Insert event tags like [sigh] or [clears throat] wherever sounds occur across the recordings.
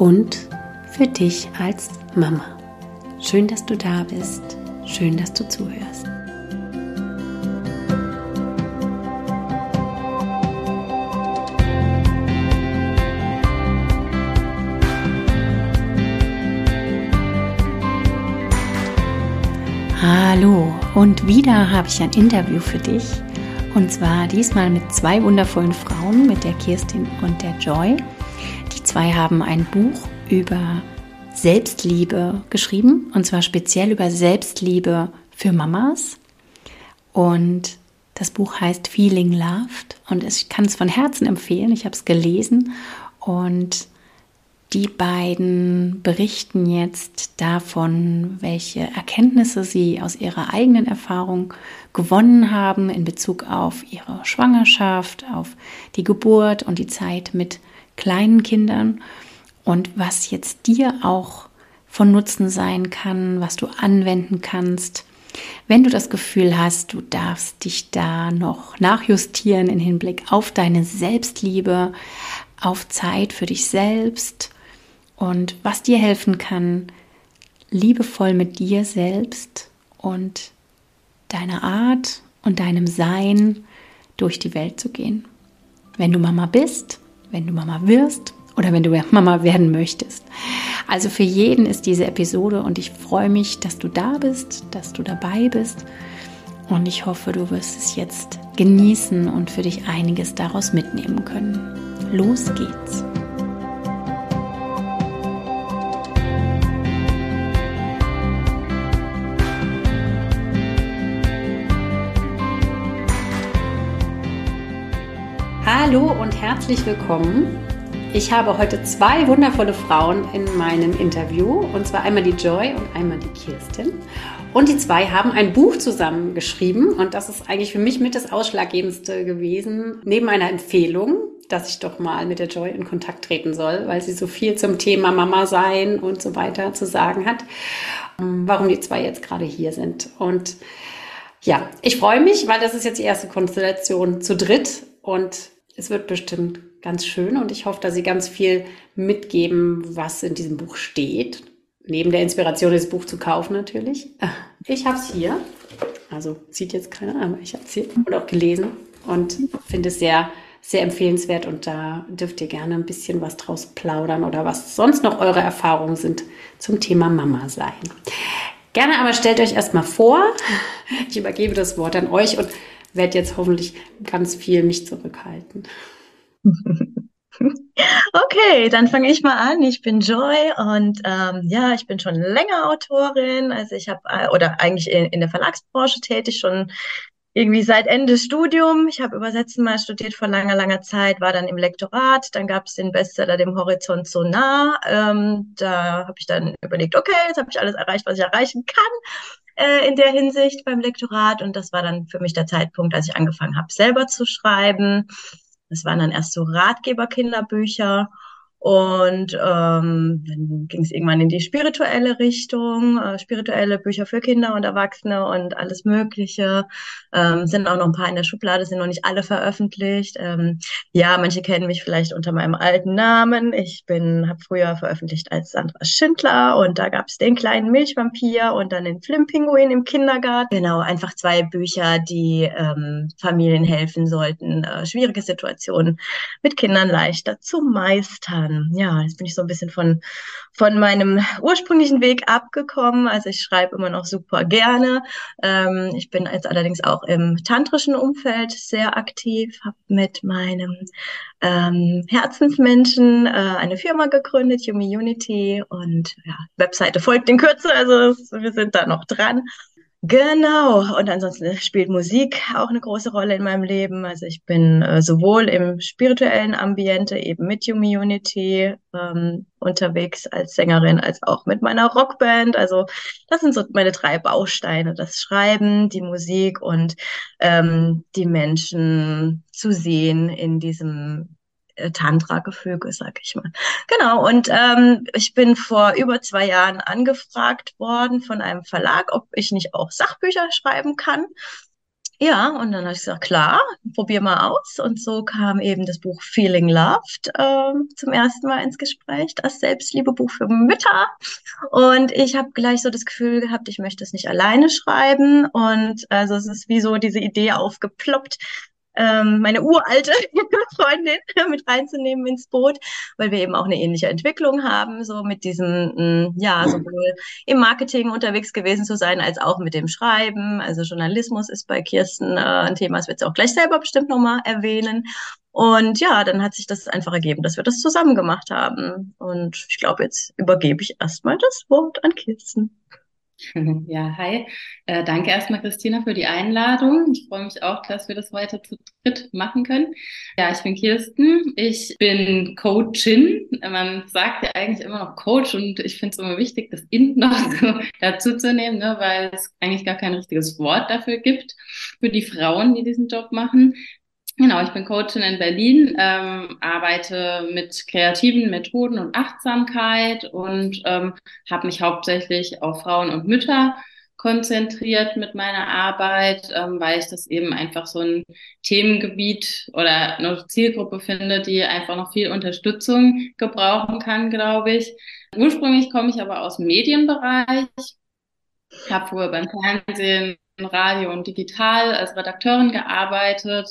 und für dich als Mama. Schön, dass du da bist. Schön, dass du zuhörst. Hallo und wieder habe ich ein Interview für dich und zwar diesmal mit zwei wundervollen Frauen, mit der Kirstin und der Joy. Zwei haben ein Buch über Selbstliebe geschrieben. Und zwar speziell über Selbstliebe für Mamas. Und das Buch heißt Feeling Loved. Und ich kann es von Herzen empfehlen. Ich habe es gelesen. Und die beiden berichten jetzt davon, welche Erkenntnisse sie aus ihrer eigenen Erfahrung gewonnen haben in Bezug auf ihre Schwangerschaft, auf die Geburt und die Zeit mit kleinen Kindern und was jetzt dir auch von Nutzen sein kann, was du anwenden kannst. Wenn du das Gefühl hast, du darfst dich da noch nachjustieren in Hinblick auf deine Selbstliebe, auf Zeit für dich selbst, und was dir helfen kann, liebevoll mit dir selbst und deiner Art und deinem Sein durch die Welt zu gehen. Wenn du Mama bist, wenn du Mama wirst oder wenn du [laughs] Mama werden möchtest. Also für jeden ist diese Episode und ich freue mich, dass du da bist, dass du dabei bist und ich hoffe, du wirst es jetzt genießen und für dich einiges daraus mitnehmen können. Los geht's! Hallo und herzlich willkommen. Ich habe heute zwei wundervolle Frauen in meinem Interview, und zwar einmal die Joy und einmal die Kirstin. Und die zwei haben ein Buch zusammen geschrieben und das ist eigentlich für mich mit das Ausschlaggebendste gewesen, neben einer Empfehlung, dass ich doch mal mit der Joy in Kontakt treten soll, weil sie so viel zum Thema Mama sein und so weiter zu sagen hat, warum die zwei jetzt gerade hier sind. Und ja, ich freue mich, weil das ist jetzt die erste Konstellation zu dritt und es wird bestimmt ganz schön und ich hoffe, dass Sie ganz viel mitgeben, was in diesem Buch steht. Neben der Inspiration, das Buch zu kaufen natürlich. [laughs] Ich habe es hier. Also sieht jetzt keiner, aber ich habe es hier und auch gelesen und finde es sehr, sehr empfehlenswert und da dürft ihr gerne ein bisschen was draus plaudern oder was sonst noch eure Erfahrungen sind zum Thema Mama sein. Gerne aber stellt euch erstmal vor. [laughs] Ich übergebe das Wort an euch und werde jetzt hoffentlich ganz viel mich zurückhalten. [laughs] Okay, dann fange ich mal an. Ich bin Joy und ähm, ja, ich bin schon länger Autorin. Also ich habe äh, oder eigentlich in, in der Verlagsbranche tätig schon irgendwie seit Ende Studium. Ich habe Übersetzen mal studiert vor langer, langer Zeit, war dann im Lektorat. Dann gab es den Bestseller Dem Horizont so nah. Ähm, da habe ich dann überlegt, okay, jetzt habe ich alles erreicht, was ich erreichen kann äh, in der Hinsicht beim Lektorat. Und das war dann für mich der Zeitpunkt, als ich angefangen habe, selber zu schreiben. Das waren dann erst so Ratgeber-Kinderbücher. Und ähm, dann ging es irgendwann in die spirituelle Richtung, äh, spirituelle Bücher für Kinder und Erwachsene und alles Mögliche. Ähm, sind auch noch ein paar in der Schublade, sind noch nicht alle veröffentlicht. Ähm, ja, manche kennen mich vielleicht unter meinem alten Namen. Ich bin, habe früher veröffentlicht als Sandra Schindler und da gab es den kleinen Milchvampir und dann den Flimpinguin im Kindergarten. Genau, einfach zwei Bücher, die ähm, Familien helfen sollten, äh, schwierige Situationen mit Kindern leichter zu meistern dann, ja, jetzt bin ich so ein bisschen von, von meinem ursprünglichen Weg abgekommen. Also ich schreibe immer noch super gerne. Ähm, ich bin jetzt allerdings auch im tantrischen Umfeld sehr aktiv, habe mit meinem ähm, Herzensmenschen äh, eine Firma gegründet, Yumi Unity und ja, Webseite folgt in Kürze, also wir sind da noch dran. Genau, und ansonsten spielt Musik auch eine große Rolle in meinem Leben. Also ich bin äh, sowohl im spirituellen Ambiente, eben mit Community ähm, unterwegs als Sängerin, als auch mit meiner Rockband. Also das sind so meine drei Bausteine, das Schreiben, die Musik und ähm, die Menschen zu sehen in diesem Tantra-Gefüge, sag ich mal. Genau, und ähm, ich bin vor über zwei Jahren angefragt worden von einem Verlag, ob ich nicht auch Sachbücher schreiben kann. Ja, und dann habe ich gesagt, klar, probier mal aus. Und so kam eben das Buch Feeling Loved äh, zum ersten Mal ins Gespräch, das Selbstliebebuch für Mütter. Und ich habe gleich so das Gefühl gehabt, ich möchte es nicht alleine schreiben. Und also es ist wie so diese Idee aufgeploppt, ähm, meine uralte [laughs] Freundin [laughs] mit reinzunehmen ins Boot, weil wir eben auch eine ähnliche Entwicklung haben, so mit diesem, mm, ja, sowohl im Marketing unterwegs gewesen zu sein, als auch mit dem Schreiben. Also Journalismus ist bei Kirsten äh, ein Thema, das wird sie auch gleich selber bestimmt nochmal erwähnen. Und ja, dann hat sich das einfach ergeben, dass wir das zusammen gemacht haben. Und ich glaube, jetzt übergebe ich erstmal das Wort an Kirsten. [laughs] Ja, hi. Äh, danke erstmal, Christina, für die Einladung. Ich freue mich auch, dass wir das weiter zu dritt machen können. Ja, ich bin Kirsten. Ich bin Coachin. Man sagt ja eigentlich immer noch Coach und ich finde es immer wichtig, das In [laughs] noch so dazu zu nehmen, ne, weil es eigentlich gar kein richtiges Wort dafür gibt für die Frauen, die diesen Job machen. Genau, ich bin Coachin in Berlin, ähm, arbeite mit kreativen Methoden und Achtsamkeit und ähm, habe mich hauptsächlich auf Frauen und Mütter konzentriert mit meiner Arbeit, ähm, weil ich das eben einfach so ein Themengebiet oder eine Zielgruppe finde, die einfach noch viel Unterstützung gebrauchen kann, glaube ich. Ursprünglich komme ich aber aus dem Medienbereich, habe früher beim Fernsehen, Radio und Digital als Redakteurin gearbeitet,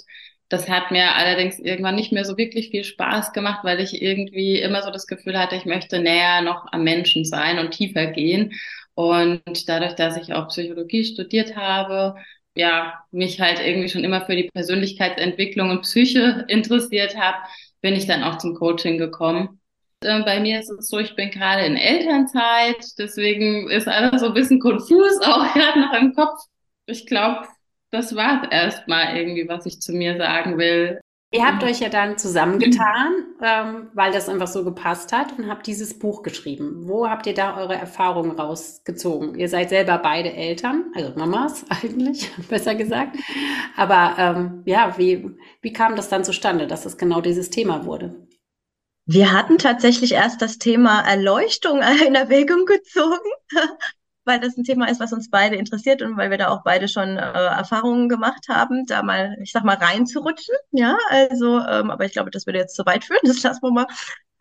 das hat mir allerdings irgendwann nicht mehr so wirklich viel Spaß gemacht, weil ich irgendwie immer so das Gefühl hatte, ich möchte näher noch am Menschen sein und tiefer gehen. Und dadurch, dass ich auch Psychologie studiert habe, ja, mich halt irgendwie schon immer für die Persönlichkeitsentwicklung und Psyche [laughs] interessiert habe, bin ich dann auch zum Coaching gekommen. Äh, bei mir ist es so, ich bin gerade in Elternzeit, deswegen ist alles so ein bisschen [laughs] konfus, auch gerade noch im Kopf. Ich glaube, das war erstmal irgendwie, was ich zu mir sagen will. Ihr habt euch ja dann zusammengetan, ähm, weil das einfach so gepasst hat und habt dieses Buch geschrieben. Wo habt ihr da eure Erfahrungen rausgezogen? Ihr seid selber beide Eltern, also Mamas [laughs] eigentlich, besser gesagt. Aber ähm, ja, wie, wie kam das dann zustande, dass es genau dieses Thema wurde? Wir hatten tatsächlich erst das Thema Erleuchtung [laughs] in Erwägung gezogen weil das ein Thema ist, was uns beide interessiert und weil wir da auch beide schon äh, Erfahrungen gemacht haben, da mal, ich sag mal, reinzurutschen. Ja, also, ähm, aber ich glaube, das würde jetzt zu weit führen, [laughs] das lassen wir mal.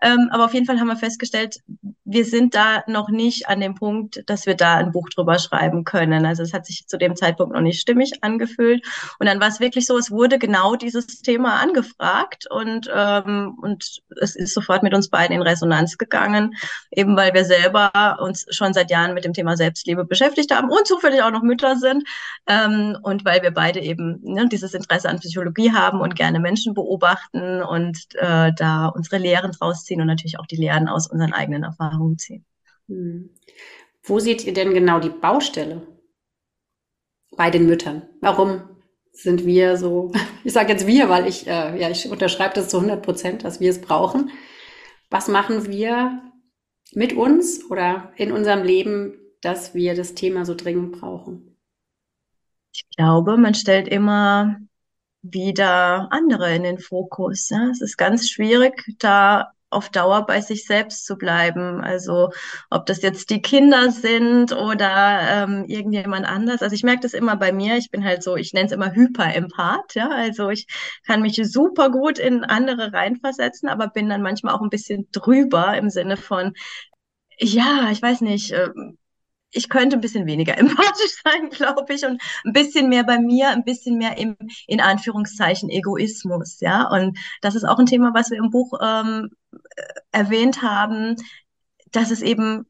Ähm, aber auf jeden Fall haben wir festgestellt, wir sind da noch nicht an dem Punkt, dass wir da ein Buch drüber schreiben können. Also es hat sich zu dem Zeitpunkt noch nicht stimmig angefühlt. Und dann war es wirklich so, es wurde genau dieses Thema angefragt und, ähm, und es ist sofort mit uns beiden in Resonanz gegangen, eben weil wir selber uns schon seit Jahren mit dem Thema Selbstliebe beschäftigt haben und zufällig auch noch Mütter sind. Ähm, und weil wir beide eben ne, dieses Interesse an Psychologie haben und gerne Menschen beobachten und äh, da unsere Lehren draus ziehen und natürlich auch die Lehren aus unseren eigenen Erfahrungen ziehen. Hm. Wo seht ihr denn genau die Baustelle bei den Müttern? Warum sind wir so, [laughs] ich sage jetzt wir, weil ich, äh, ja, ich unterschreibe das zu 100 Prozent, dass wir es brauchen. Was machen wir mit uns oder in unserem Leben, dass wir das Thema so dringend brauchen? Ich glaube, man stellt immer wieder andere in den Fokus. Ja? Es ist ganz schwierig, da auf Dauer bei sich selbst zu bleiben. Also ob das jetzt die Kinder sind oder ähm, irgendjemand anders. Also ich merke das immer bei mir. Ich bin halt so, ich nenne es immer Hyperempath. Ja, also ich kann mich super gut in andere reinversetzen, aber bin dann manchmal auch ein bisschen drüber im Sinne von, ja, ich weiß nicht. Äh, ich könnte ein bisschen weniger [laughs] empathisch sein, glaube ich, und ein bisschen mehr bei mir, ein bisschen mehr im, in Anführungszeichen, Egoismus, ja. Und das ist auch ein Thema, was wir im Buch ähm, erwähnt haben, dass es eben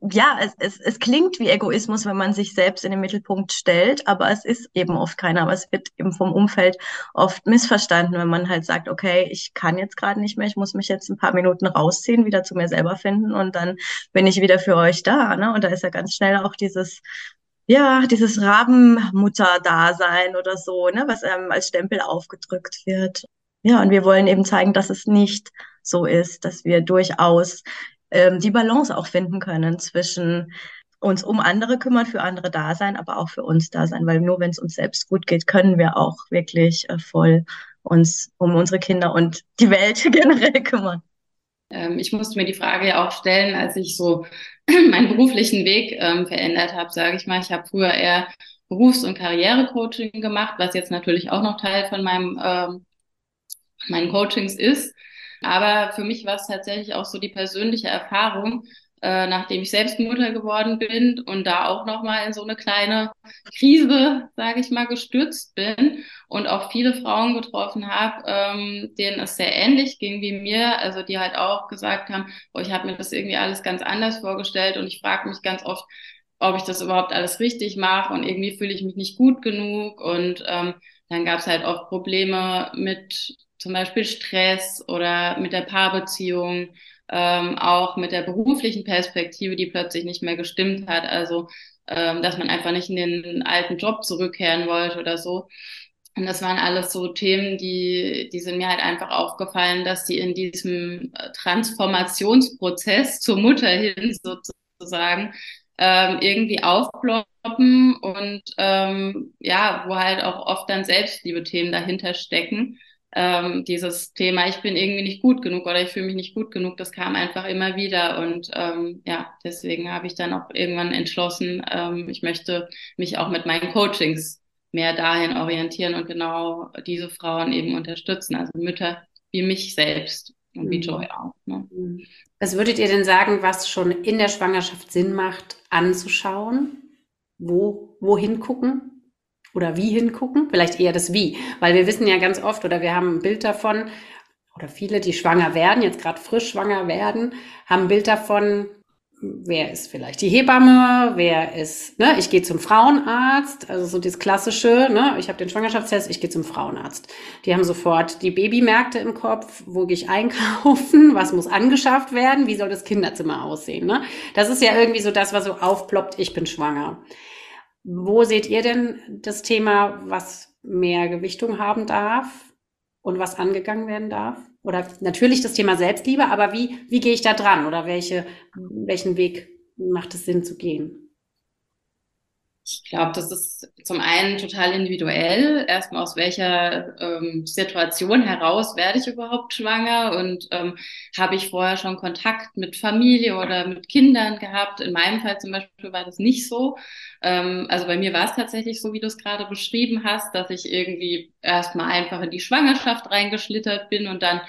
ja, es, es, es klingt wie Egoismus, wenn man sich selbst in den Mittelpunkt stellt, aber es ist eben oft keiner. Aber es wird eben vom Umfeld oft missverstanden, wenn man halt sagt, okay, ich kann jetzt gerade nicht mehr, ich muss mich jetzt ein paar Minuten rausziehen, wieder zu mir selber finden und dann bin ich wieder für euch da. Ne? Und da ist ja ganz schnell auch dieses, ja, dieses Rabenmutter-Dasein oder so, ne, was einem als Stempel aufgedrückt wird. Ja, und wir wollen eben zeigen, dass es nicht so ist, dass wir durchaus ähm, die Balance auch finden können zwischen uns um andere kümmern, für andere da sein, aber auch für uns da sein, weil nur wenn es uns selbst gut geht, können wir auch wirklich äh, voll uns um unsere Kinder und die Welt [laughs] generell kümmern. Ähm, ich musste mir die Frage ja auch stellen, als ich so [clears throat] meinen beruflichen Weg ähm, verändert habe, sage ich mal. Ich habe früher eher Berufs- und Karrierecoaching gemacht, was jetzt natürlich auch noch Teil von meinem ähm, meinen Coachings ist. Aber für mich war es tatsächlich auch so die persönliche Erfahrung, äh, nachdem ich selbst Mutter geworden bin und da auch nochmal in so eine kleine Krise, sage ich mal, gestürzt bin und auch viele Frauen getroffen habe, ähm, denen es sehr ähnlich ging wie mir, also die halt auch gesagt haben, oh, ich habe mir das irgendwie alles ganz anders vorgestellt und ich frage mich ganz oft, ob ich das überhaupt alles richtig mache und irgendwie fühle ich mich nicht gut genug. Und ähm, dann gab es halt oft Probleme mit zum Beispiel Stress oder mit der Paarbeziehung, ähm, auch mit der beruflichen Perspektive, die plötzlich nicht mehr gestimmt hat. Also, ähm, dass man einfach nicht in den alten Job zurückkehren wollte oder so. Und das waren alles so Themen, die, die sind mir halt einfach aufgefallen, dass die in diesem äh, Transformationsprozess [laughs] zur Mutter hin sozusagen ähm, irgendwie aufploppen und ähm, ja, wo halt auch oft dann Selbstliebe-Themen dahinter stecken ähm, dieses Thema, ich bin irgendwie nicht gut genug oder ich fühle mich nicht gut genug, das kam einfach immer wieder. Und ähm, ja, deswegen habe ich dann auch irgendwann entschlossen, ähm, ich möchte mich auch mit meinen Coachings mehr dahin orientieren und genau diese Frauen eben unterstützen, also Mütter wie mich selbst und wie mhm. Joy auch. Ne? Mhm. Was würdet ihr denn sagen, was schon in der Schwangerschaft Sinn macht, anzuschauen? Wo, wohin gucken? Oder wie hingucken, vielleicht eher das Wie, weil wir wissen ja ganz oft oder wir haben ein Bild davon, oder viele, die schwanger werden, jetzt gerade frisch schwanger werden, haben ein Bild davon, wer ist vielleicht die Hebamme, wer ist, ne, ich gehe zum Frauenarzt, also so das klassische, ne, ich habe den Schwangerschaftstest, ich gehe zum Frauenarzt. Die haben sofort die Babymärkte im Kopf, wo gehe ich einkaufen, was muss angeschafft werden, wie soll das Kinderzimmer aussehen, ne? Das ist ja irgendwie so das, was so aufploppt, ich bin schwanger. Wo seht ihr denn das Thema, was mehr Gewichtung haben darf und was angegangen werden darf? Oder natürlich das Thema Selbstliebe, aber wie, wie gehe ich da dran oder welche, welchen Weg macht es Sinn zu gehen? Ich glaube, das ist zum einen total individuell. Erstmal aus welcher ähm, Situation heraus werde ich überhaupt schwanger und ähm, habe ich vorher schon Kontakt mit Familie oder mit Kindern gehabt. In meinem Fall zum Beispiel war das nicht so. Ähm, also bei mir war es tatsächlich so, wie du es gerade beschrieben hast, dass ich irgendwie erstmal einfach in die Schwangerschaft reingeschlittert bin und dann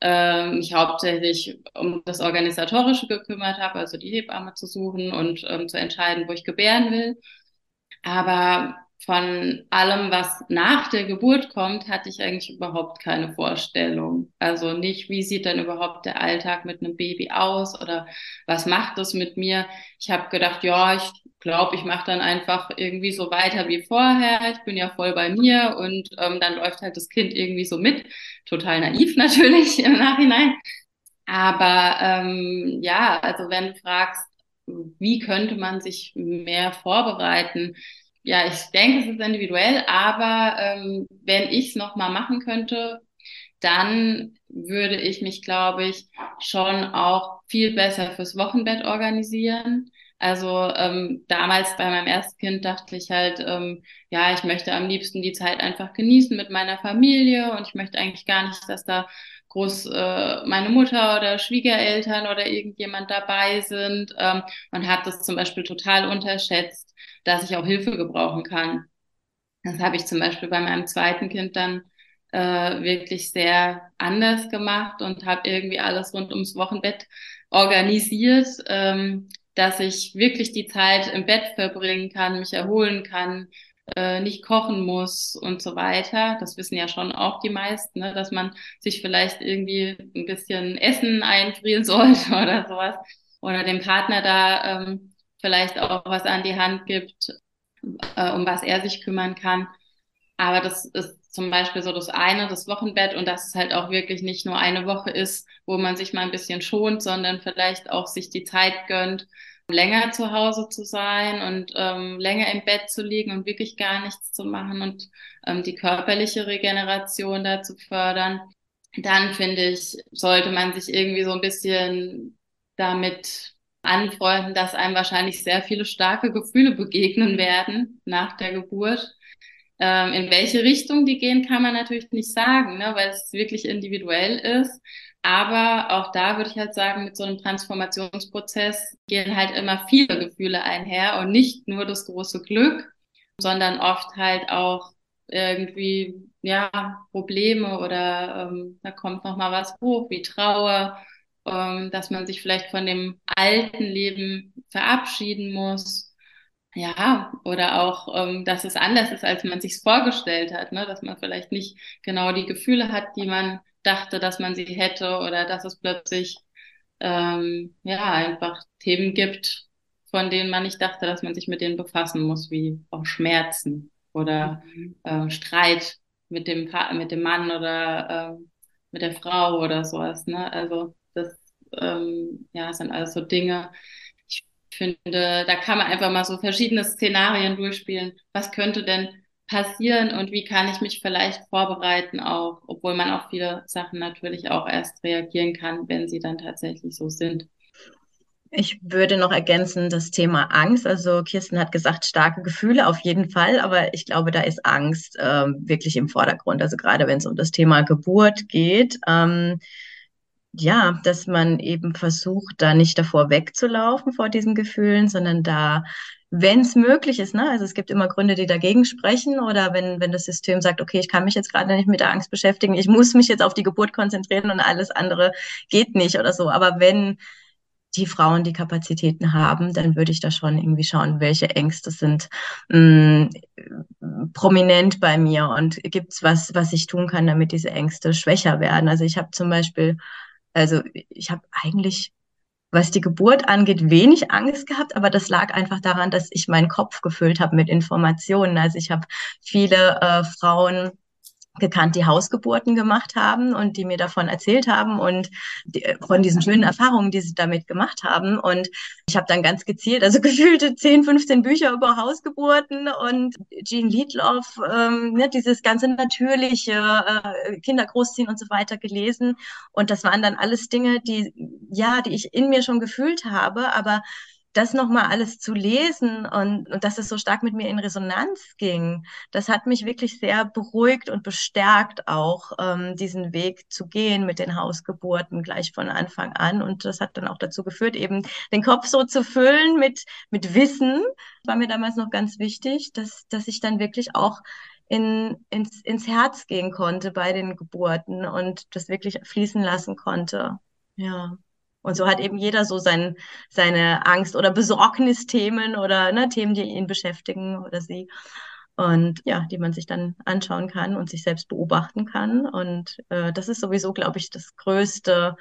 ähm, mich hauptsächlich um das Organisatorische gekümmert habe, also die Hebamme zu suchen und ähm, zu entscheiden, wo ich gebären will. Aber von allem, was nach der Geburt kommt, hatte ich eigentlich überhaupt keine Vorstellung. Also nicht, wie sieht denn überhaupt der Alltag mit einem Baby aus oder was macht das mit mir? Ich habe gedacht, ja, ich glaube, ich mache dann einfach irgendwie so weiter wie vorher. Ich bin ja voll bei mir und ähm, dann läuft halt das Kind irgendwie so mit. Total naiv [laughs] natürlich im Nachhinein. Aber ähm, ja, also wenn du fragst, wie könnte man sich mehr vorbereiten? Ja, ich denke, es ist individuell, aber ähm, wenn ich es nochmal machen könnte, dann würde ich mich, glaube ich, schon auch viel besser fürs Wochenbett organisieren. Also ähm, damals bei meinem ersten Kind dachte ich halt, ähm, ja, ich möchte am liebsten die Zeit einfach genießen mit meiner Familie und ich möchte eigentlich gar nicht, dass da groß äh, meine Mutter oder Schwiegereltern oder irgendjemand dabei sind ähm, und hat das zum Beispiel total unterschätzt, dass ich auch Hilfe gebrauchen kann. Das habe ich zum Beispiel bei meinem zweiten Kind dann äh, wirklich sehr anders gemacht und habe irgendwie alles rund ums Wochenbett organisiert, ähm, dass ich wirklich die Zeit im Bett verbringen kann, mich erholen kann, äh, nicht kochen muss und so weiter. Das wissen ja schon auch die meisten, ne? dass man sich vielleicht irgendwie ein bisschen Essen einfrieren [laughs] sollte oder sowas. Oder dem Partner da ähm, vielleicht auch was an die Hand gibt, äh, um was er sich kümmern kann. Aber das ist zum Beispiel so das eine, das Wochenbett und dass es halt auch wirklich nicht nur eine Woche ist, wo man sich mal ein bisschen schont, sondern vielleicht auch sich die Zeit gönnt, länger zu Hause zu sein und ähm, länger im Bett zu liegen und wirklich gar nichts zu machen und ähm, die körperliche Regeneration da zu fördern, dann finde ich, sollte man sich irgendwie so ein bisschen damit anfreunden, dass einem wahrscheinlich sehr viele starke Gefühle begegnen werden nach der Geburt. Ähm, in welche Richtung die gehen, kann man natürlich nicht sagen, ne, weil es wirklich individuell ist. Aber auch da würde ich halt sagen, mit so einem Transformationsprozess gehen halt immer viele Gefühle einher und nicht nur das große Glück, sondern oft halt auch irgendwie, ja, Probleme oder ähm, da kommt noch mal was hoch, wie Trauer, ähm, dass man sich vielleicht von dem alten Leben verabschieden muss. Ja, oder auch, ähm, dass es anders ist, als man sich vorgestellt hat, ne? dass man vielleicht nicht genau die Gefühle hat, die man dachte, dass man sie hätte, oder dass es plötzlich ähm, ja einfach Themen gibt, von denen man nicht dachte, dass man sich mit denen befassen muss, wie auch Schmerzen oder mhm. äh, Streit mit dem mit dem Mann oder äh, mit der Frau oder sowas. Ne? Also das ähm, ja sind alles so Dinge. Ich finde, da kann man einfach mal so verschiedene Szenarien durchspielen. Was könnte denn passieren und wie kann ich mich vielleicht vorbereiten auch, obwohl man auf viele Sachen natürlich auch erst reagieren kann, wenn sie dann tatsächlich so sind. Ich würde noch ergänzen das Thema Angst. Also Kirsten hat gesagt, starke Gefühle auf jeden Fall, aber ich glaube, da ist Angst ähm, wirklich im Vordergrund. Also gerade wenn es um das Thema Geburt geht, ähm, ja, dass man eben versucht, da nicht davor wegzulaufen vor diesen Gefühlen, sondern da, wenn es möglich ist, ne, also es gibt immer Gründe, die dagegen sprechen, oder wenn, wenn das System sagt, okay, ich kann mich jetzt gerade nicht mit der Angst beschäftigen, ich muss mich jetzt auf die Geburt konzentrieren und alles andere geht nicht oder so. Aber wenn die Frauen die Kapazitäten haben, dann würde ich da schon irgendwie schauen, welche Ängste sind mh, mm, prominent bei mir und gibt's was, was ich tun kann, damit diese Ängste schwächer werden. Also ich habe zum Beispiel, also ich habe eigentlich was die Geburt angeht, wenig Angst gehabt, aber das lag einfach daran, dass ich meinen Kopf gefüllt habe mit Informationen. Also ich habe viele äh, Frauen gekannt, die Hausgeburten gemacht haben und die mir davon erzählt haben und die, von diesen schönen Erfahrungen, die sie damit gemacht haben. Und ich habe dann ganz gezielt, also [laughs] gefühlte 10, 15 Bücher über Hausgeburten und Jean Liedloff, ähm, ne, dieses ganze natürliche äh, Kinder großziehen und so weiter gelesen. Und das waren dann alles Dinge, die, ja, die ich in mir schon gefühlt habe, aber das nochmal alles zu lesen und, und dass es so stark mit mir in Resonanz ging, das hat mich wirklich sehr beruhigt und bestärkt auch, ähm, diesen Weg zu gehen mit den Hausgeburten gleich von Anfang an. Und das hat dann auch dazu geführt, eben den Kopf so zu füllen mit, mit Wissen. War mir damals noch ganz wichtig, dass, dass ich dann wirklich auch in, ins, ins Herz gehen konnte bei den Geburten und das wirklich fließen lassen konnte. Ja. Und so hat eben jeder so sein, seine Angst- oder Besorgnisthemen oder ne, Themen, die ihn beschäftigen oder sie. Und ja, die man sich dann anschauen kann und sich selbst beobachten kann. Und äh, das ist sowieso, glaube ich, das größte,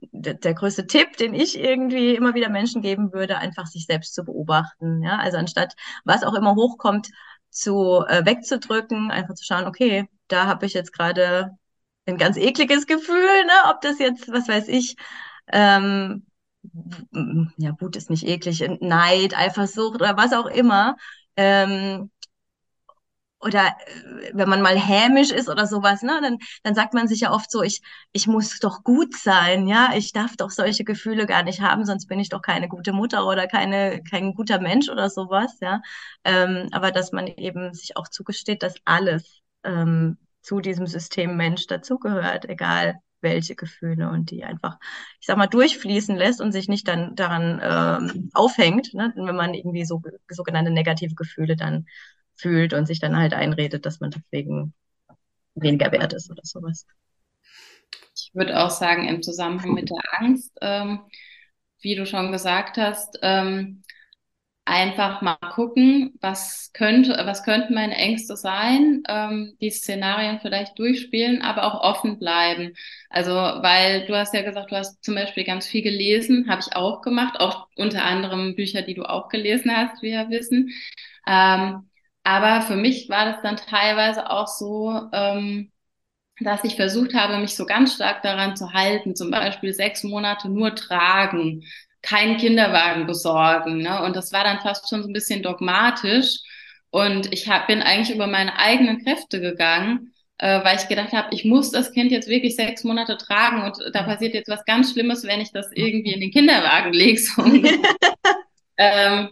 der, der größte Tipp, den ich irgendwie immer wieder Menschen geben würde, einfach sich selbst zu beobachten. Ja, also anstatt was auch immer hochkommt, zu äh, wegzudrücken, einfach zu schauen, okay, da habe ich jetzt gerade ein ganz ekliges Gefühl, ne? ob das jetzt, was weiß ich, ähm, ja, Wut ist nicht eklig, Neid, Eifersucht oder was auch immer. Ähm, oder äh, wenn man mal hämisch ist oder sowas, ne, dann, dann sagt man sich ja oft so, ich, ich muss doch gut sein, ja, ich darf doch solche Gefühle gar nicht haben, sonst bin ich doch keine gute Mutter oder keine, kein guter Mensch oder sowas, ja. Ähm, aber dass man eben sich auch zugesteht, dass alles ähm, zu diesem System Mensch dazugehört, egal welche Gefühle und die einfach, ich sag mal, durchfließen lässt und sich nicht dann daran ähm, aufhängt, ne? wenn man irgendwie so sogenannte negative Gefühle dann fühlt und sich dann halt einredet, dass man deswegen weniger wert ist oder sowas. Ich würde auch sagen, im Zusammenhang mit der Angst, ähm, wie du schon gesagt hast, ähm, einfach mal gucken, was könnte, was könnten meine Ängste sein, ähm, die Szenarien vielleicht durchspielen, aber auch offen bleiben. Also, weil du hast ja gesagt, du hast zum Beispiel ganz viel gelesen, habe ich auch gemacht, auch unter anderem Bücher, die du auch gelesen hast, wie wir wissen. Ähm, aber für mich war das dann teilweise auch so, ähm, dass ich versucht habe, mich so ganz stark daran zu halten, zum Beispiel sechs Monate nur tragen keinen Kinderwagen besorgen. Ne? Und das war dann fast schon so ein bisschen dogmatisch. Und ich hab, bin eigentlich über meine eigenen Kräfte gegangen, äh, weil ich gedacht habe, ich muss das Kind jetzt wirklich sechs Monate tragen und da passiert jetzt was ganz Schlimmes, wenn ich das irgendwie in den Kinderwagen lege. So. [laughs] ähm,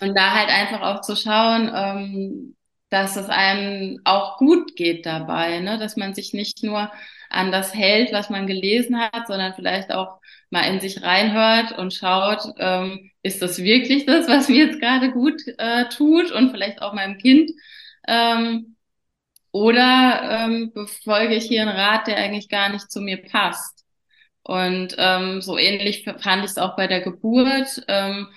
und da halt einfach auch zu schauen, ähm, dass es einem auch gut geht dabei, ne? dass man sich nicht nur an das hält, was man gelesen hat, sondern vielleicht auch mal in sich reinhört und schaut, ähm, ist das wirklich das, was mir jetzt gerade gut äh, tut und vielleicht auch meinem Kind? Ähm, oder ähm, befolge ich hier einen Rat, der eigentlich gar nicht zu mir passt? Und ähm, so ähnlich fand ich es auch bei der Geburt. Ähm,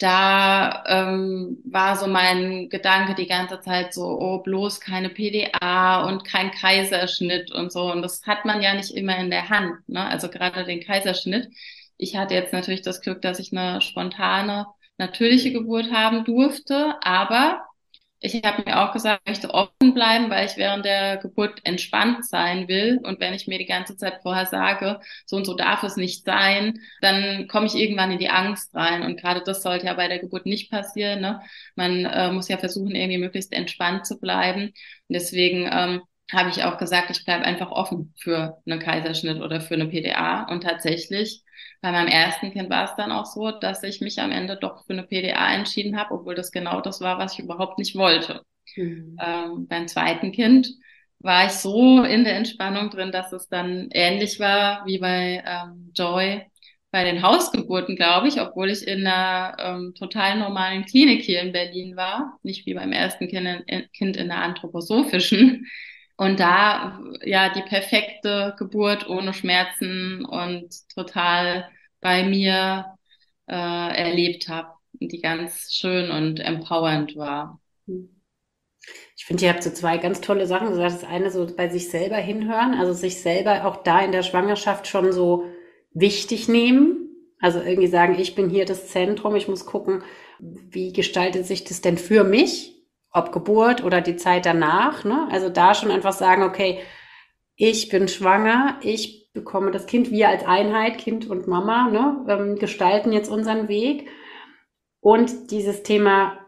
da ähm, war so mein Gedanke die ganze Zeit so, oh, bloß keine PDA und kein Kaiserschnitt und so. Und das hat man ja nicht immer in der Hand, ne? Also gerade den Kaiserschnitt. Ich hatte jetzt natürlich das Glück, dass ich eine spontane, natürliche Geburt haben durfte, aber ich habe mir auch gesagt, ich möchte offen bleiben, weil ich während der Geburt entspannt sein will. Und wenn ich mir die ganze Zeit vorher sage, so und so darf es nicht sein, dann komme ich irgendwann in die Angst rein. Und gerade das sollte ja bei der Geburt nicht passieren. Ne? Man äh, muss ja versuchen, irgendwie möglichst entspannt zu bleiben. Und deswegen ähm, habe ich auch gesagt, ich bleibe einfach offen für einen Kaiserschnitt oder für eine PDA. Und tatsächlich bei meinem ersten Kind war es dann auch so, dass ich mich am Ende doch für eine PDA entschieden habe, obwohl das genau das war, was ich überhaupt nicht wollte. Mhm. Ähm, beim zweiten Kind war ich so in der Entspannung drin, dass es dann ähnlich war wie bei ähm, Joy bei den Hausgeburten, glaube ich, obwohl ich in einer ähm, total normalen Klinik hier in Berlin war, nicht wie beim ersten Kind in, kind in der anthroposophischen. Und da ja die perfekte Geburt ohne Schmerzen und total bei mir äh, erlebt habe, die ganz schön und empowernd war. Ich finde, ihr habt so zwei ganz tolle Sachen gesagt. Das eine so bei sich selber hinhören, also sich selber auch da in der Schwangerschaft schon so wichtig nehmen. Also irgendwie sagen, ich bin hier das Zentrum, ich muss gucken, wie gestaltet sich das denn für mich? Ob Geburt oder die Zeit danach. Ne? Also da schon einfach sagen, okay, ich bin schwanger, ich bekomme das Kind, wir als Einheit, Kind und Mama, ne, ähm, gestalten jetzt unseren Weg. Und dieses Thema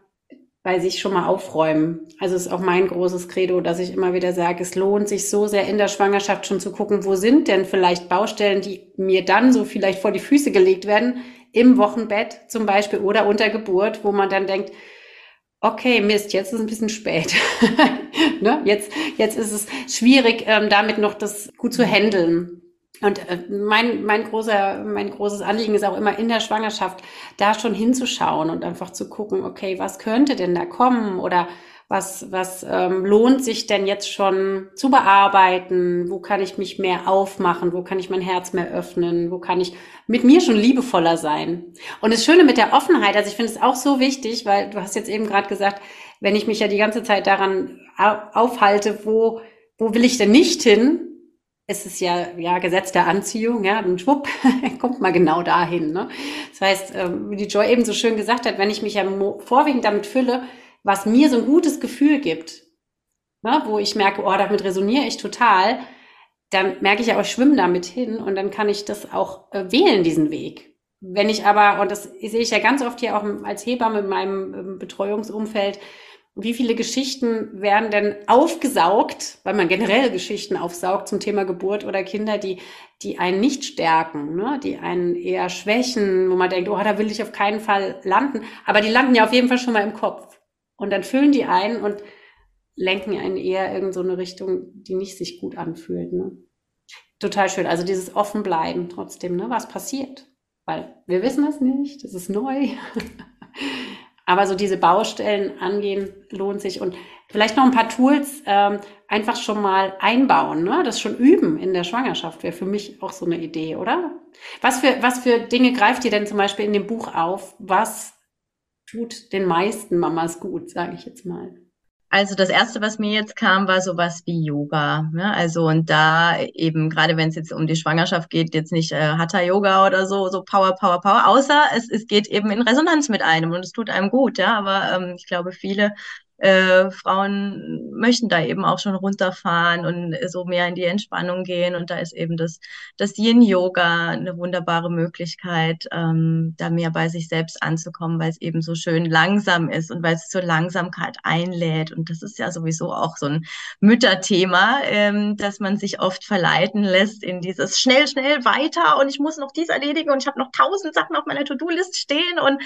bei sich schon mal aufräumen. Also ist auch mein großes Credo, dass ich immer wieder sage, es lohnt sich so sehr in der Schwangerschaft schon zu gucken, wo sind denn vielleicht Baustellen, die mir dann so vielleicht vor die Füße gelegt werden, im Wochenbett zum Beispiel oder unter Geburt, wo man dann denkt, okay, Mist, jetzt ist es ein bisschen spät. [laughs] ne? jetzt, jetzt ist es schwierig, ähm, damit noch das gut zu handeln. Und äh, mein, mein, großer, mein großes Anliegen ist auch immer in der Schwangerschaft, da schon hinzuschauen und einfach zu gucken, okay, was könnte denn da kommen oder was, was ähm, lohnt sich denn jetzt schon zu bearbeiten? Wo kann ich mich mehr aufmachen? Wo kann ich mein Herz mehr öffnen? Wo kann ich mit mir schon liebevoller sein? Und das Schöne mit der Offenheit, also ich finde es auch so wichtig, weil du hast jetzt eben gerade gesagt, wenn ich mich ja die ganze Zeit daran aufhalte, wo, wo will ich denn nicht hin? Es ist ja, ja Gesetz der Anziehung, ja, und schwupp, [laughs] kommt mal genau dahin. Ne? Das heißt, ähm, wie die Joy eben so schön gesagt hat, wenn ich mich ja vorwiegend damit fülle, was mir so ein gutes Gefühl gibt, ne, wo ich merke, oh, damit resoniere ich total, dann merke ich ja, ich schwimme damit hin und dann kann ich das auch äh, wählen, diesen Weg. Wenn ich aber, und das sehe ich ja ganz oft hier auch als Hebamme in meinem ähm, Betreuungsumfeld, wie viele Geschichten werden denn aufgesaugt, weil man generell Geschichten aufsaugt zum Thema Geburt oder Kinder, die, die einen nicht stärken, ne? die einen eher schwächen, wo man denkt, oh, da will ich auf keinen Fall landen. Aber die landen ja auf jeden Fall schon mal im Kopf. Und dann füllen die ein und lenken einen eher in so eine Richtung, die nicht sich gut anfühlt. Ne? Total schön. Also dieses Offenbleiben trotzdem, ne? was passiert. Weil wir wissen es nicht, das ist neu. [laughs] Aber so diese Baustellen angehen lohnt sich. Und vielleicht noch ein paar Tools ähm, einfach schon mal einbauen, ne? das schon üben in der Schwangerschaft wäre für mich auch so eine Idee, oder? Was für, was für Dinge greift ihr denn zum Beispiel in dem Buch auf? Was tut den meisten Mamas gut, sage ich jetzt mal. Also das erste, was mir jetzt kam, war sowas wie Yoga. Ne? Also und da eben gerade wenn es jetzt um die Schwangerschaft geht, jetzt nicht äh, Hatha Yoga oder so, so Power, Power, Power, außer es, es geht eben in Resonanz mit einem und es tut einem gut. Ja, aber ähm, ich glaube viele äh, Frauen möchten da eben auch schon runterfahren und so mehr in die Entspannung gehen. Und da ist eben das, das Yin-Yoga eine wunderbare Möglichkeit, ähm, da mehr bei sich selbst anzukommen, weil es eben so schön langsam ist und weil es zur Langsamkeit einlädt. Und das ist ja sowieso auch so ein Mütterthema, ähm, dass man sich oft verleiten lässt in dieses schnell, schnell weiter und ich muss noch dies erledigen und ich habe noch tausend Sachen auf meiner To-Do-List stehen und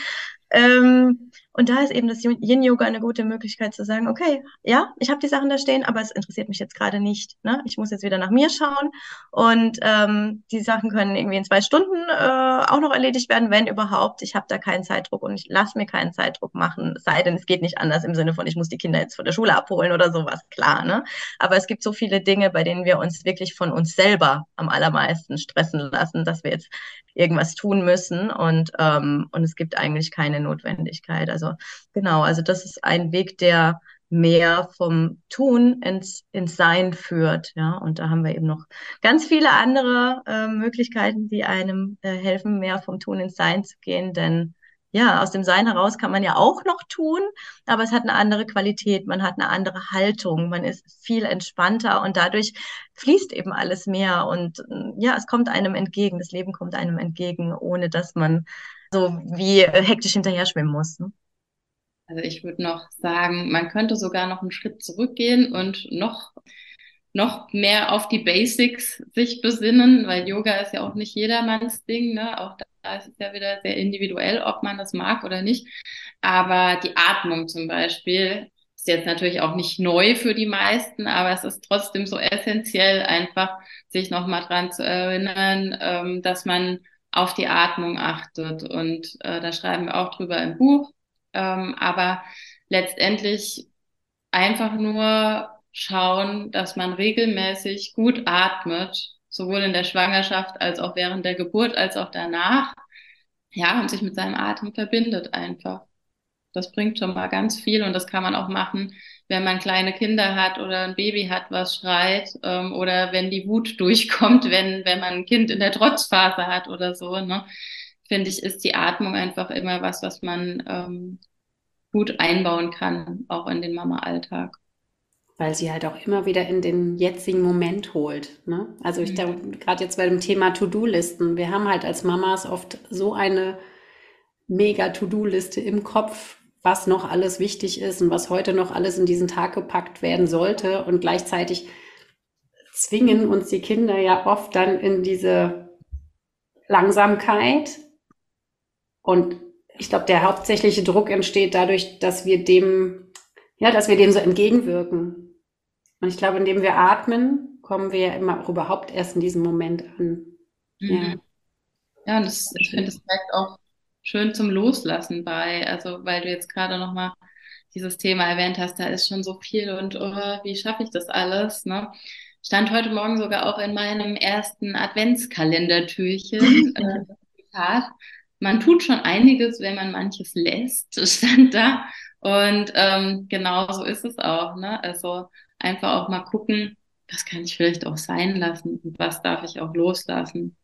ähm, und da ist eben das Yin-Yoga eine gute Möglichkeit zu sagen, okay, ja, ich habe die Sachen da stehen, aber es interessiert mich jetzt gerade nicht. Ne? Ich muss jetzt wieder nach mir schauen und ähm, die Sachen können irgendwie in zwei Stunden äh, auch noch erledigt werden, wenn überhaupt. Ich habe da keinen Zeitdruck und ich lasse mir keinen Zeitdruck machen, sei denn, es geht nicht anders im Sinne von, ich muss die Kinder jetzt von der Schule abholen oder sowas, klar. Ne? Aber es gibt so viele Dinge, bei denen wir uns wirklich von uns selber am allermeisten stressen lassen, dass wir jetzt irgendwas tun müssen und, ähm, und es gibt eigentlich keine Notwendigkeit. Also genau, also das ist ein Weg, der mehr vom Tun ins, ins Sein führt. Ja, und da haben wir eben noch ganz viele andere äh, Möglichkeiten, die einem äh, helfen, mehr vom Tun ins Sein zu gehen. Denn ja, aus dem Sein heraus kann man ja auch noch tun, aber es hat eine andere Qualität, man hat eine andere Haltung, man ist viel entspannter und dadurch fließt eben alles mehr und ja, es kommt einem entgegen, das Leben kommt einem entgegen, ohne dass man so wie hektisch hinterher schwimmen muss. Ne? Also ich würde noch sagen, man könnte sogar noch einen Schritt zurückgehen und noch noch mehr auf die Basics sich besinnen, weil Yoga ist ja auch nicht jedermanns Ding, ne? Auch da ist es ja wieder sehr individuell, ob man das mag oder nicht. Aber die Atmung zum Beispiel ist jetzt natürlich auch nicht neu für die meisten, aber es ist trotzdem so essentiell, einfach sich nochmal dran zu erinnern, ähm, dass man auf die Atmung achtet. Und äh, da schreiben wir auch drüber im Buch. Ähm, aber letztendlich einfach nur schauen, dass man regelmäßig gut atmet, sowohl in der Schwangerschaft als auch während der Geburt als auch danach. Ja, und sich mit seinem Atem verbindet einfach. Das bringt schon mal ganz viel und das kann man auch machen, wenn man kleine Kinder hat oder ein Baby hat, was schreit ähm, oder wenn die Wut [laughs] durchkommt, wenn, wenn man ein Kind in der Trotzphase hat oder so. Ne? Finde ich, ist die Atmung einfach immer was, was man ähm, gut einbauen kann, auch in den Mama-Alltag weil sie halt auch immer wieder in den jetzigen Moment holt. Ne? Also ich mhm. gerade jetzt bei dem Thema To-Do-Listen, wir haben halt als Mamas oft so eine mega To-Do-Liste im Kopf, was noch alles wichtig ist und was heute noch alles in diesen Tag gepackt werden sollte und gleichzeitig zwingen uns die Kinder ja oft dann in diese Langsamkeit und ich glaube, der hauptsächliche Druck entsteht dadurch, dass wir dem, ja, dass wir dem so entgegenwirken. Und ich glaube, indem wir atmen, kommen wir ja immer auch überhaupt erst in diesem Moment an. Mhm. Ja, ja und das, ich finde, es zeigt auch schön zum Loslassen bei, also weil du jetzt gerade nochmal dieses Thema erwähnt hast, da ist schon so viel und oh, wie schaffe ich das alles? Ne? Stand heute Morgen sogar auch in meinem ersten Adventskalendertürchen. [laughs] äh, man tut schon einiges, wenn man manches lässt, [laughs] stand da. Und ähm, genau so ist es auch. Ne? Also einfach auch mal gucken, was kann ich vielleicht auch sein lassen und was darf ich auch loslassen.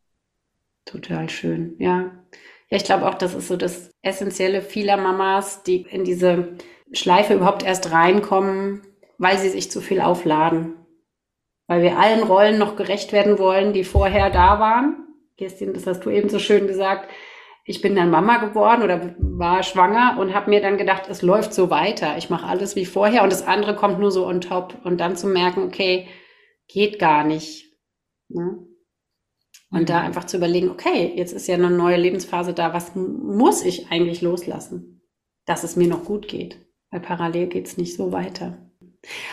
Total schön, ja. Ja, ich glaube auch, das ist so das Essentielle vieler Mamas, die in diese Schleife überhaupt erst reinkommen, weil sie sich zu viel aufladen. Weil wir allen Rollen noch gerecht werden wollen, die vorher da waren. Kerstin, das hast du eben so schön gesagt ich bin dann Mama geworden oder war schwanger und habe mir dann gedacht, es läuft so weiter. Ich mache alles wie vorher und das andere kommt nur so on top. Und dann zu merken, okay, geht gar nicht. Ne? Und da einfach zu überlegen, okay, jetzt ist ja eine neue Lebensphase da, was muss ich eigentlich loslassen, dass es mir noch gut geht? Weil parallel geht es nicht so weiter.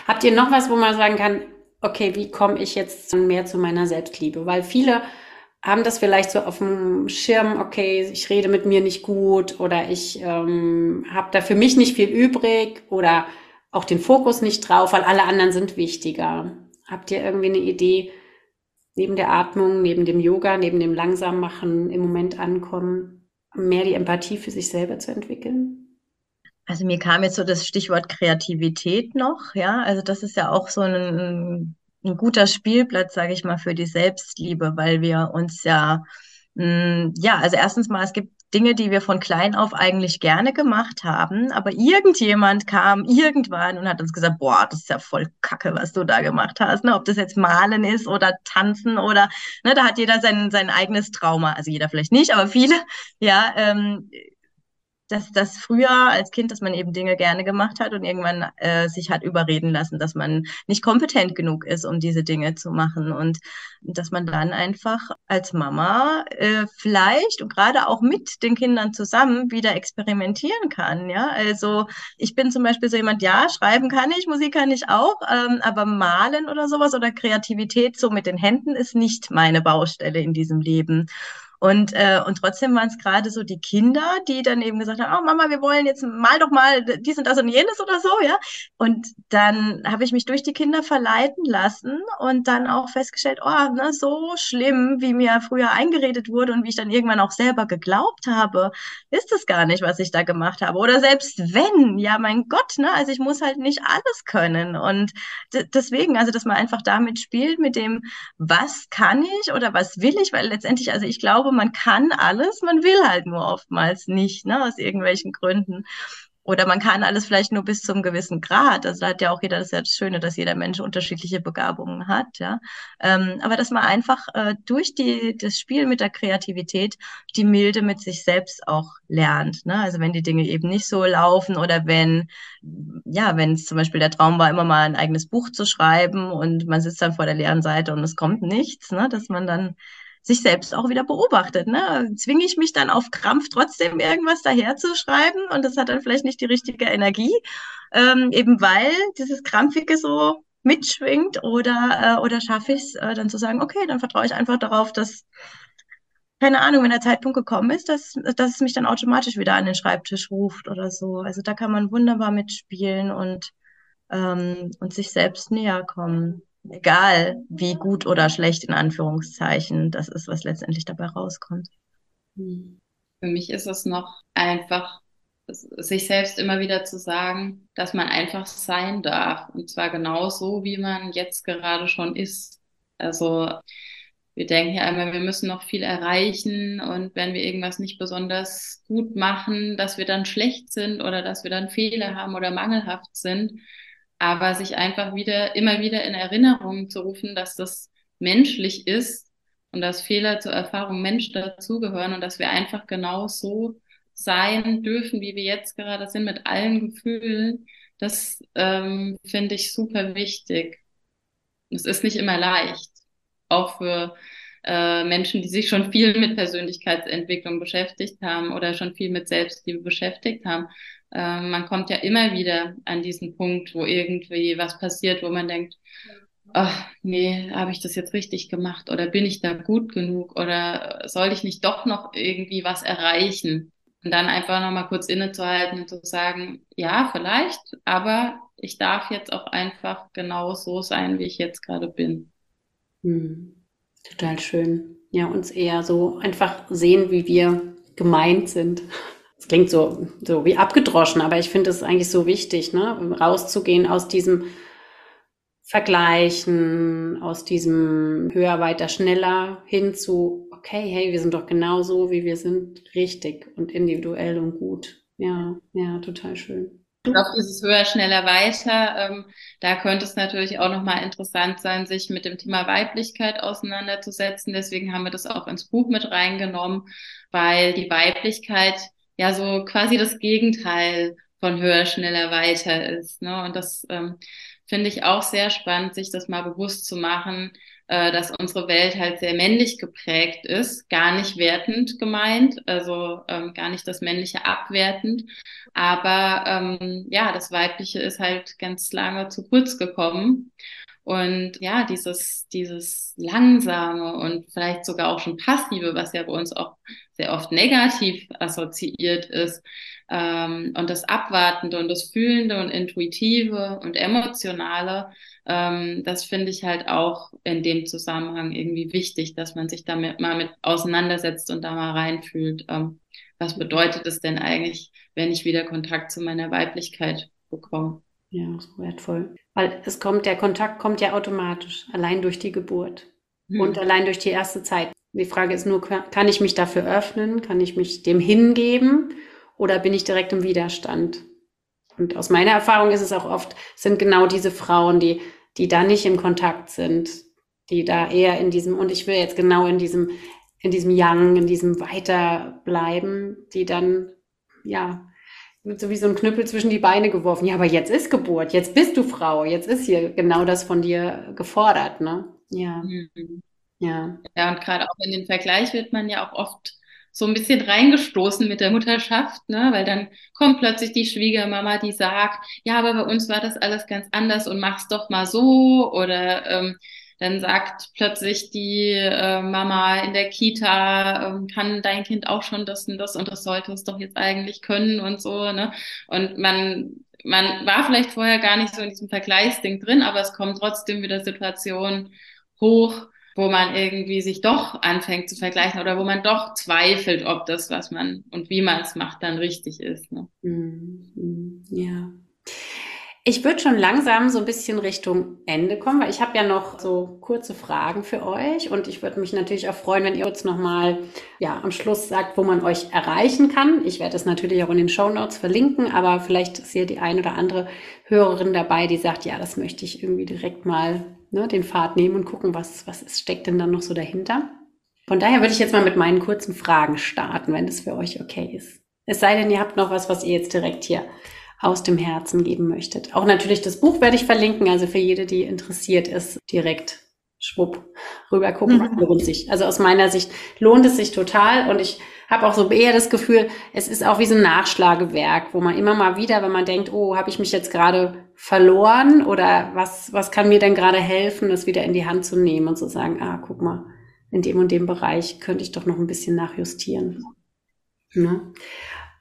Habt ihr noch was, wo man sagen kann, okay, wie komme ich jetzt mehr zu meiner Selbstliebe? Weil viele haben das vielleicht so auf dem Schirm, okay, ich rede mit mir nicht gut oder ich ähm, habe da für mich nicht viel übrig oder auch den Fokus nicht drauf, weil alle anderen sind wichtiger. Habt ihr irgendwie eine Idee, neben der Atmung, neben dem Yoga, neben dem Langsammachen im Moment ankommen, mehr die Empathie für sich selber zu entwickeln? Also mir kam jetzt so das Stichwort Kreativität noch, ja. Also das ist ja auch so ein ein guter Spielplatz, sage ich mal, für die Selbstliebe, weil wir uns ja, mh, hm, ja, also erstens mal, es gibt Dinge, die wir von klein auf eigentlich gerne gemacht haben. Aber irgendjemand kam irgendwann und hat uns gesagt, boah, das ist ja voll Kacke, was du da gemacht hast. Ne? Ob das jetzt Malen ist oder Tanzen oder, ne, da hat jeder sein, sein eigenes Trauma. Also jeder vielleicht nicht, aber viele, ja, ähm, dass das früher als Kind, dass man eben Dinge gerne gemacht hat und irgendwann äh, sich hat überreden lassen, dass man nicht kompetent genug ist, um diese Dinge zu machen und dass man dann einfach als Mama äh, vielleicht und gerade auch mit den Kindern zusammen wieder experimentieren kann. Ja, also ich bin zum Beispiel so jemand, ja, schreiben kann ich, Musik kann ich auch, ähm, aber malen oder sowas oder Kreativität so mit den Händen ist nicht meine Baustelle in diesem Leben. Und, äh, und trotzdem waren es gerade so die Kinder, die dann eben gesagt haben, oh Mama, wir wollen jetzt mal doch mal dies und das und jenes oder so, ja. Und dann habe ich mich durch die Kinder verleiten lassen und dann auch festgestellt, oh, ne, so schlimm, wie mir früher eingeredet wurde und wie ich dann irgendwann auch selber geglaubt habe, ist es gar nicht, was ich da gemacht habe. Oder selbst wenn, ja, mein Gott, ne, also ich muss halt nicht alles können. Und deswegen, also dass man einfach damit spielt, mit dem, was kann ich oder was will ich, weil letztendlich, also ich glaube, man kann alles, man will halt nur oftmals nicht, ne, aus irgendwelchen Gründen. Oder man kann alles vielleicht nur bis zum gewissen Grad. Also da hat ja auch jeder, das ja das Schöne, dass jeder Mensch unterschiedliche Begabungen hat, ja. Ähm, aber dass man einfach äh, durch die, das Spiel mit der Kreativität die Milde mit sich selbst auch lernt. Ne? Also wenn die Dinge eben nicht so laufen oder wenn, ja, wenn es zum Beispiel der Traum war, immer mal ein eigenes Buch zu schreiben und man sitzt dann vor der leeren Seite und es kommt nichts, ne? dass man dann sich selbst auch wieder beobachtet. Ne? Zwinge ich mich dann auf Krampf trotzdem irgendwas daherzuschreiben und das hat dann vielleicht nicht die richtige Energie, ähm, eben weil dieses Krampfige so mitschwingt oder, äh, oder schaffe ich es äh, dann zu sagen, okay, dann vertraue ich einfach darauf, dass keine Ahnung, wenn der Zeitpunkt gekommen ist, dass, dass es mich dann automatisch wieder an den Schreibtisch ruft oder so. Also da kann man wunderbar mitspielen und, ähm, und sich selbst näher kommen egal wie gut oder schlecht in Anführungszeichen das ist, was letztendlich dabei rauskommt. Für mich ist es noch einfach, sich selbst immer wieder zu sagen, dass man einfach sein darf. Und zwar genau so, wie man jetzt gerade schon ist. Also wir denken ja einmal, wir müssen noch viel erreichen und wenn wir irgendwas nicht besonders gut machen, dass wir dann schlecht sind oder dass wir dann Fehler haben oder mangelhaft sind aber sich einfach wieder, immer wieder in Erinnerung zu rufen, dass das menschlich ist und dass Fehler zur Erfahrung Mensch dazugehören und dass wir einfach genau so sein dürfen, wie wir jetzt gerade sind, mit allen Gefühlen, das ähm, finde ich super wichtig. Es ist nicht immer leicht, auch für äh, Menschen, die sich schon viel mit Persönlichkeitsentwicklung beschäftigt haben oder schon viel mit Selbstliebe beschäftigt haben. Äh, man kommt ja immer wieder an diesen Punkt, wo irgendwie was passiert, wo man denkt, ach nee, habe ich das jetzt richtig gemacht oder bin ich da gut genug oder soll ich nicht doch noch irgendwie was erreichen? Und dann einfach nochmal kurz innezuhalten und zu sagen, ja, vielleicht, aber ich darf jetzt auch einfach genau so sein, wie ich jetzt gerade bin. Hm. Total schön. Ja, uns eher so einfach sehen, wie wir gemeint sind. Das klingt so, so wie abgedroschen, aber ich finde es eigentlich so wichtig, ne? rauszugehen aus diesem Vergleichen, aus diesem höher, weiter, schneller hin zu, okay, hey, wir sind doch genau so, wie wir sind, richtig und individuell und gut. Ja, ja, total schön auf dieses höher, schneller, weiter. Ähm, da könnte es natürlich auch nochmal interessant sein, sich mit dem Thema Weiblichkeit auseinanderzusetzen. Deswegen haben wir das auch ins Buch mit reingenommen, weil die Weiblichkeit ja so quasi das Gegenteil von höher, schneller, weiter ist. Ne? Und das ähm, finde ich auch sehr spannend, sich das mal bewusst zu machen, äh, dass unsere Welt halt sehr männlich geprägt ist, gar nicht wertend gemeint, also ähm, gar nicht das Männliche abwertend, aber ähm, ja, das Weibliche ist halt ganz lange zu kurz gekommen. Und ja, dieses, dieses langsame und vielleicht sogar auch schon passive, was ja bei uns auch sehr oft negativ assoziiert ist, ähm, und das Abwartende und das Fühlende und Intuitive und Emotionale, ähm, das finde ich halt auch in dem Zusammenhang irgendwie wichtig, dass man sich damit mal mit auseinandersetzt und da mal reinfühlt. Ähm, was bedeutet es denn eigentlich, wenn ich wieder Kontakt zu meiner Weiblichkeit bekomme? Ja, so wertvoll. Weil es kommt, der Kontakt kommt ja automatisch, allein durch die Geburt hm. und allein durch die erste Zeit. Die Frage ist nur, kann ich mich dafür öffnen? Kann ich mich dem hingeben? Oder bin ich direkt im Widerstand? Und aus meiner Erfahrung ist es auch oft, sind genau diese Frauen, die, die da nicht im Kontakt sind, die da eher in diesem, und ich will jetzt genau in diesem, in diesem Yang, in diesem Weiterbleiben, die dann, ja, wird so wie so ein Knüppel zwischen die Beine geworfen. Ja, aber jetzt ist Geburt, jetzt bist du Frau, jetzt ist hier genau das von dir gefordert, ne? Ja. Mhm. Ja. Ja, und gerade auch in den Vergleich wird man ja auch oft so ein bisschen reingestoßen mit der Mutterschaft, ne? weil dann kommt plötzlich die Schwiegermama, die sagt, ja, aber bei uns war das alles ganz anders und mach's doch mal so oder ähm, dann sagt plötzlich die äh, Mama in der Kita, äh, kann dein Kind auch schon das und das und das sollte es doch jetzt eigentlich können und so, ne? Und man, man war vielleicht vorher gar nicht so in diesem Vergleichsding drin, aber es kommen trotzdem wieder Situationen hoch, wo man irgendwie sich doch anfängt zu vergleichen oder wo man doch zweifelt, ob das, was man und wie man es macht, dann richtig ist. Ne? Mhm. Ja. Ich würde schon langsam so ein bisschen Richtung Ende kommen, weil ich habe ja noch so kurze Fragen für euch und ich würde mich natürlich auch freuen, wenn ihr uns nochmal ja, am Schluss sagt, wo man euch erreichen kann. Ich werde es natürlich auch in den Show Notes verlinken, aber vielleicht ist hier die ein oder andere Hörerin dabei, die sagt, ja, das möchte ich irgendwie direkt mal ne, den Pfad nehmen und gucken, was, was ist, steckt denn dann noch so dahinter. Von daher würde ich jetzt mal mit meinen kurzen Fragen starten, wenn das für euch okay ist. Es sei denn, ihr habt noch was, was ihr jetzt direkt hier aus dem Herzen geben möchtet. Auch natürlich das Buch werde ich verlinken, also für jede, die interessiert ist, direkt schwupp rüber gucken, mhm. lohnt sich. Also aus meiner Sicht lohnt es sich total und ich habe auch so eher das Gefühl, es ist auch wie so ein Nachschlagewerk, wo man immer mal wieder, wenn man denkt, oh, habe ich mich jetzt gerade verloren oder was, was kann mir denn gerade helfen, das wieder in die Hand zu nehmen und zu sagen, ah, guck mal, in dem und dem Bereich könnte ich doch noch ein bisschen nachjustieren. Ne?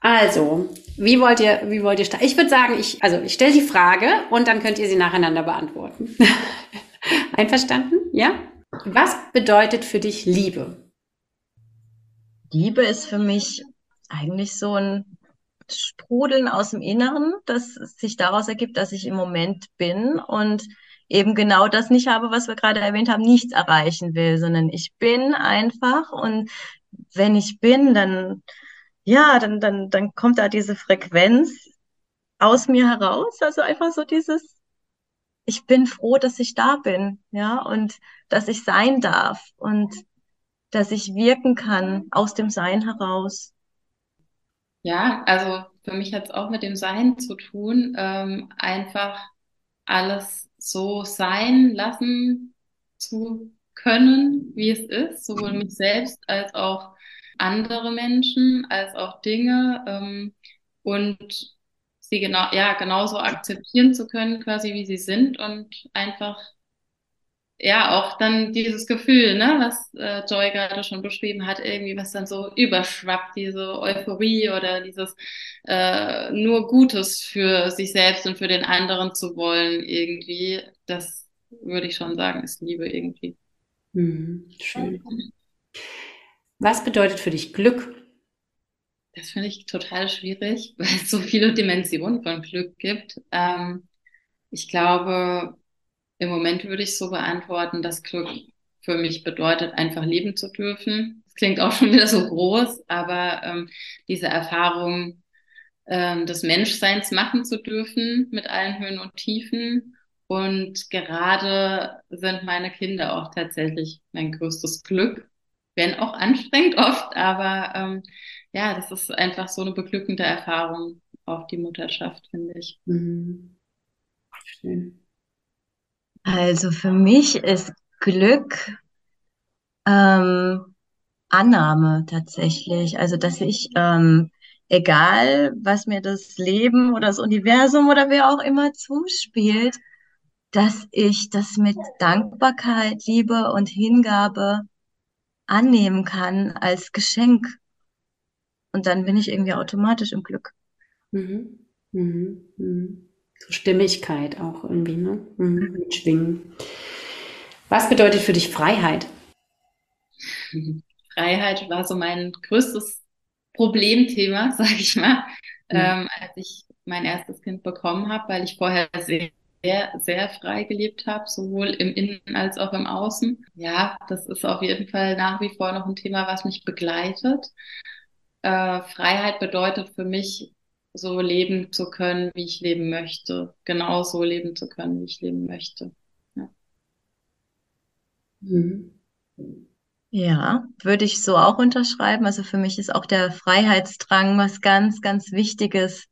Also, wie wollt ihr, wie wollt ihr starten? Ich würde sagen, ich, also ich stelle die Frage und dann könnt ihr sie nacheinander beantworten. [laughs] Einverstanden? Ja? Was bedeutet für dich Liebe? Liebe ist für mich eigentlich so ein Sprudeln aus dem Inneren, das sich daraus ergibt, dass ich im Moment bin und eben genau das nicht habe, was wir gerade erwähnt haben, nichts erreichen will, sondern ich bin einfach und wenn ich bin, dann ja, dann, dann, dann kommt da diese Frequenz aus mir heraus. Also einfach so dieses, ich bin froh, dass ich da bin, ja, und dass ich sein darf und dass ich wirken kann aus dem Sein heraus. Ja, also für mich hat es auch mit dem Sein zu tun, ähm, einfach alles so sein lassen zu können, wie es ist, sowohl mich selbst als auch andere Menschen als auch Dinge ähm, und sie genau, ja, genauso akzeptieren zu können, quasi wie sie sind und einfach ja auch dann dieses Gefühl, ne, was äh, Joy gerade schon beschrieben hat, irgendwie was dann so überschwappt, diese Euphorie oder dieses äh, nur Gutes für sich selbst und für den anderen zu wollen, irgendwie, das würde ich schon sagen, ist Liebe irgendwie. Mhm, schön. Was bedeutet für dich Glück? Das finde ich total schwierig, [laughs] weil es so viele Dimensionen von Glück gibt. Ähm, ich glaube, im Moment würde ich so beantworten, dass Glück für mich bedeutet, einfach leben zu dürfen. Das klingt auch schon wieder so groß, aber ähm, diese Erfahrung ähm, des Menschseins machen zu dürfen mit allen Höhen und Tiefen. Und gerade sind meine Kinder auch tatsächlich mein größtes Glück wenn auch anstrengend oft, aber ähm, ja, das ist einfach so eine beglückende Erfahrung auf die Mutterschaft, finde ich. Mhm. Schön. Also für mich ist Glück ähm, Annahme tatsächlich. Also dass ich, ähm, egal was mir das Leben oder das Universum oder wer auch immer zuspielt, dass ich das mit Dankbarkeit, Liebe und Hingabe annehmen kann als Geschenk. Und dann bin ich irgendwie automatisch im Glück. Mhm. Mhm. Mhm. So Stimmigkeit auch irgendwie, ne? Mhm. Mit Schwingen. Was bedeutet für dich Freiheit? Freiheit war so mein größtes Problemthema, [laughs] sag ich mal, ähm, als ich mein erstes Kind bekommen habe, weil ich vorher sehr sehr, sehr frei gelebt habe, sowohl im Innen als auch im Außen. Ja, das ist auf jeden Fall nach wie vor noch ein Thema, was mich begleitet. Äh, Freiheit bedeutet für mich, so leben zu können, wie ich leben möchte. Genau so leben zu können, wie ich leben möchte. Ja. Mhm. Ja, würde ich so auch unterschreiben. Also für mich ist auch der Freiheitsdrang was ganz, ganz Wichtiges,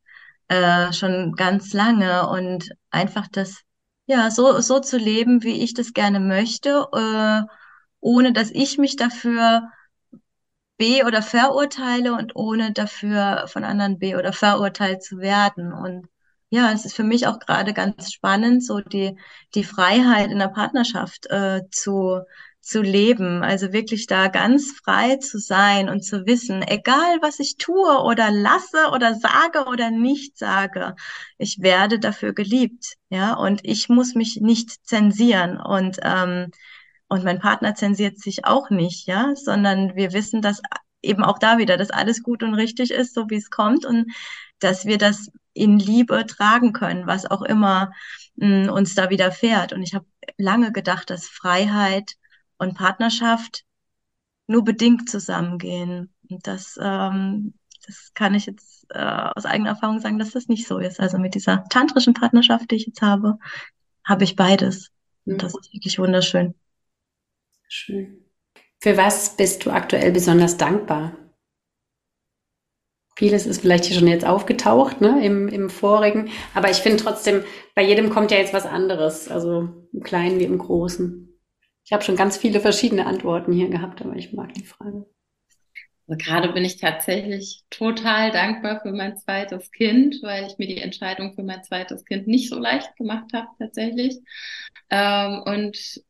äh, schon ganz lange und einfach das, ja, so, so zu leben, wie ich das gerne möchte, äh, ohne dass ich mich dafür be- oder verurteile und ohne dafür von anderen be- oder verurteilt zu werden. Und ja, es ist für mich auch gerade ganz spannend, so die, die Freiheit in der Partnerschaft äh, zu, zu leben. Also wirklich da ganz frei zu sein und zu wissen, egal was ich tue oder lasse oder sage oder nicht sage, ich werde dafür geliebt. Ja, und ich muss mich nicht zensieren. Und ähm, und mein Partner zensiert sich auch nicht, ja, sondern wir wissen, dass eben auch da wieder, dass alles gut und richtig ist, so wie es kommt und dass wir das in Liebe tragen können, was auch immer mh, mm, uns da widerfährt. Und ich habe lange gedacht, dass Freiheit und Partnerschaft nur bedingt zusammengehen. Und das, ähm, das kann ich jetzt äh, aus eigener Erfahrung sagen, dass das nicht so ist. Also mit dieser tantrischen Partnerschaft, die ich jetzt habe, habe ich beides. Und das ist wirklich wunderschön. Schön. Für was bist du aktuell besonders dankbar? Vieles ist vielleicht hier schon jetzt aufgetaucht, ne, im, im vorigen. Aber ich finde trotzdem, bei jedem kommt ja jetzt was anderes. Also im Kleinen wie im Großen. Ich habe schon ganz viele verschiedene Antworten hier gehabt, aber ich mag die Frage. Also gerade bin ich tatsächlich total dankbar für mein zweites Kind, weil ich mir die Entscheidung für mein zweites Kind nicht so leicht gemacht habe tatsächlich. Ähm, und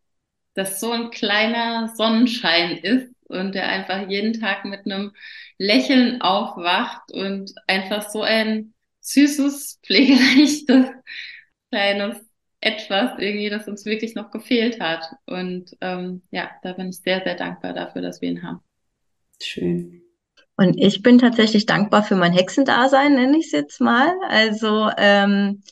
das so ein kleiner Sonnenschein ist und der einfach jeden Tag mit einem Lächeln aufwacht und einfach so ein süßes, pflegeleichtes, kleines Etwas irgendwie, das uns wirklich noch gefehlt hat. Und ähm, ja, da bin ich sehr, sehr dankbar dafür, dass wir ihn haben. Schön. Und ich bin tatsächlich dankbar für mein Hexendasein, nenne ich es jetzt mal. Also ähm,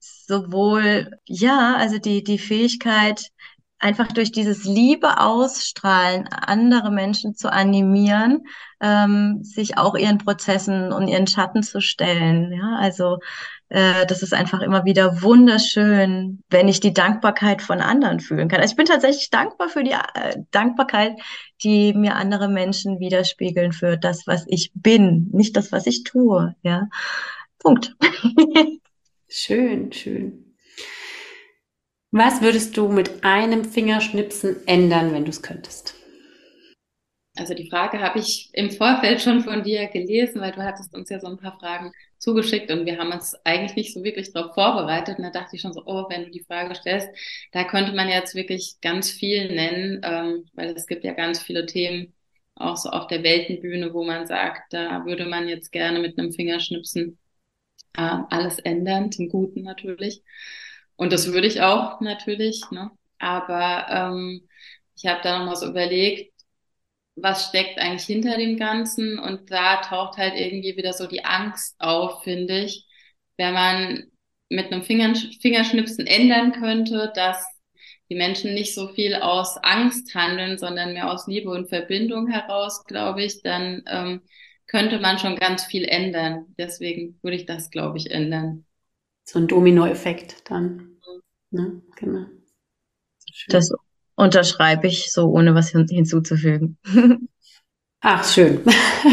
sowohl, ja, also die, die Fähigkeit, einfach durch dieses Liebe ausstrahlen, andere Menschen zu animieren, ähm, sich auch ihren Prozessen und ihren Schatten zu stellen. Ja, also äh, das ist einfach immer wieder wunderschön, wenn ich die Dankbarkeit von anderen fühlen kann. Also ich bin tatsächlich dankbar für die äh, Dankbarkeit, die mir andere Menschen widerspiegeln für das, was ich bin, nicht das, was ich tue. Ja, Punkt. [laughs] schön, schön. Was würdest du mit einem Fingerschnipsen ändern, wenn du es könntest? Also die Frage habe ich im Vorfeld schon von dir gelesen, weil du hattest uns ja so ein paar Fragen zugeschickt und wir haben uns eigentlich nicht so wirklich darauf vorbereitet. Und da dachte ich schon so, oh, wenn du die Frage stellst, da könnte man jetzt wirklich ganz viel nennen, ähm, weil es gibt ja ganz viele Themen, auch so auf der Weltenbühne, wo man sagt, da würde man jetzt gerne mit einem Fingerschnipsen äh, alles ändern, zum Guten natürlich. Und das würde ich auch natürlich, ne? Aber ähm, ich habe da nochmal so überlegt, was steckt eigentlich hinter dem Ganzen? Und da taucht halt irgendwie wieder so die Angst auf, finde ich, wenn man mit einem Fingerschnipsen ändern könnte, dass die Menschen nicht so viel aus Angst handeln, sondern mehr aus Liebe und Verbindung heraus, glaube ich, dann ähm, könnte man schon ganz viel ändern. Deswegen würde ich das, glaube ich, ändern. So ein Dominoeffekt dann. Ne? Genau. Das unterschreibe ich so, ohne was hin hinzuzufügen. [laughs] Ach, schön.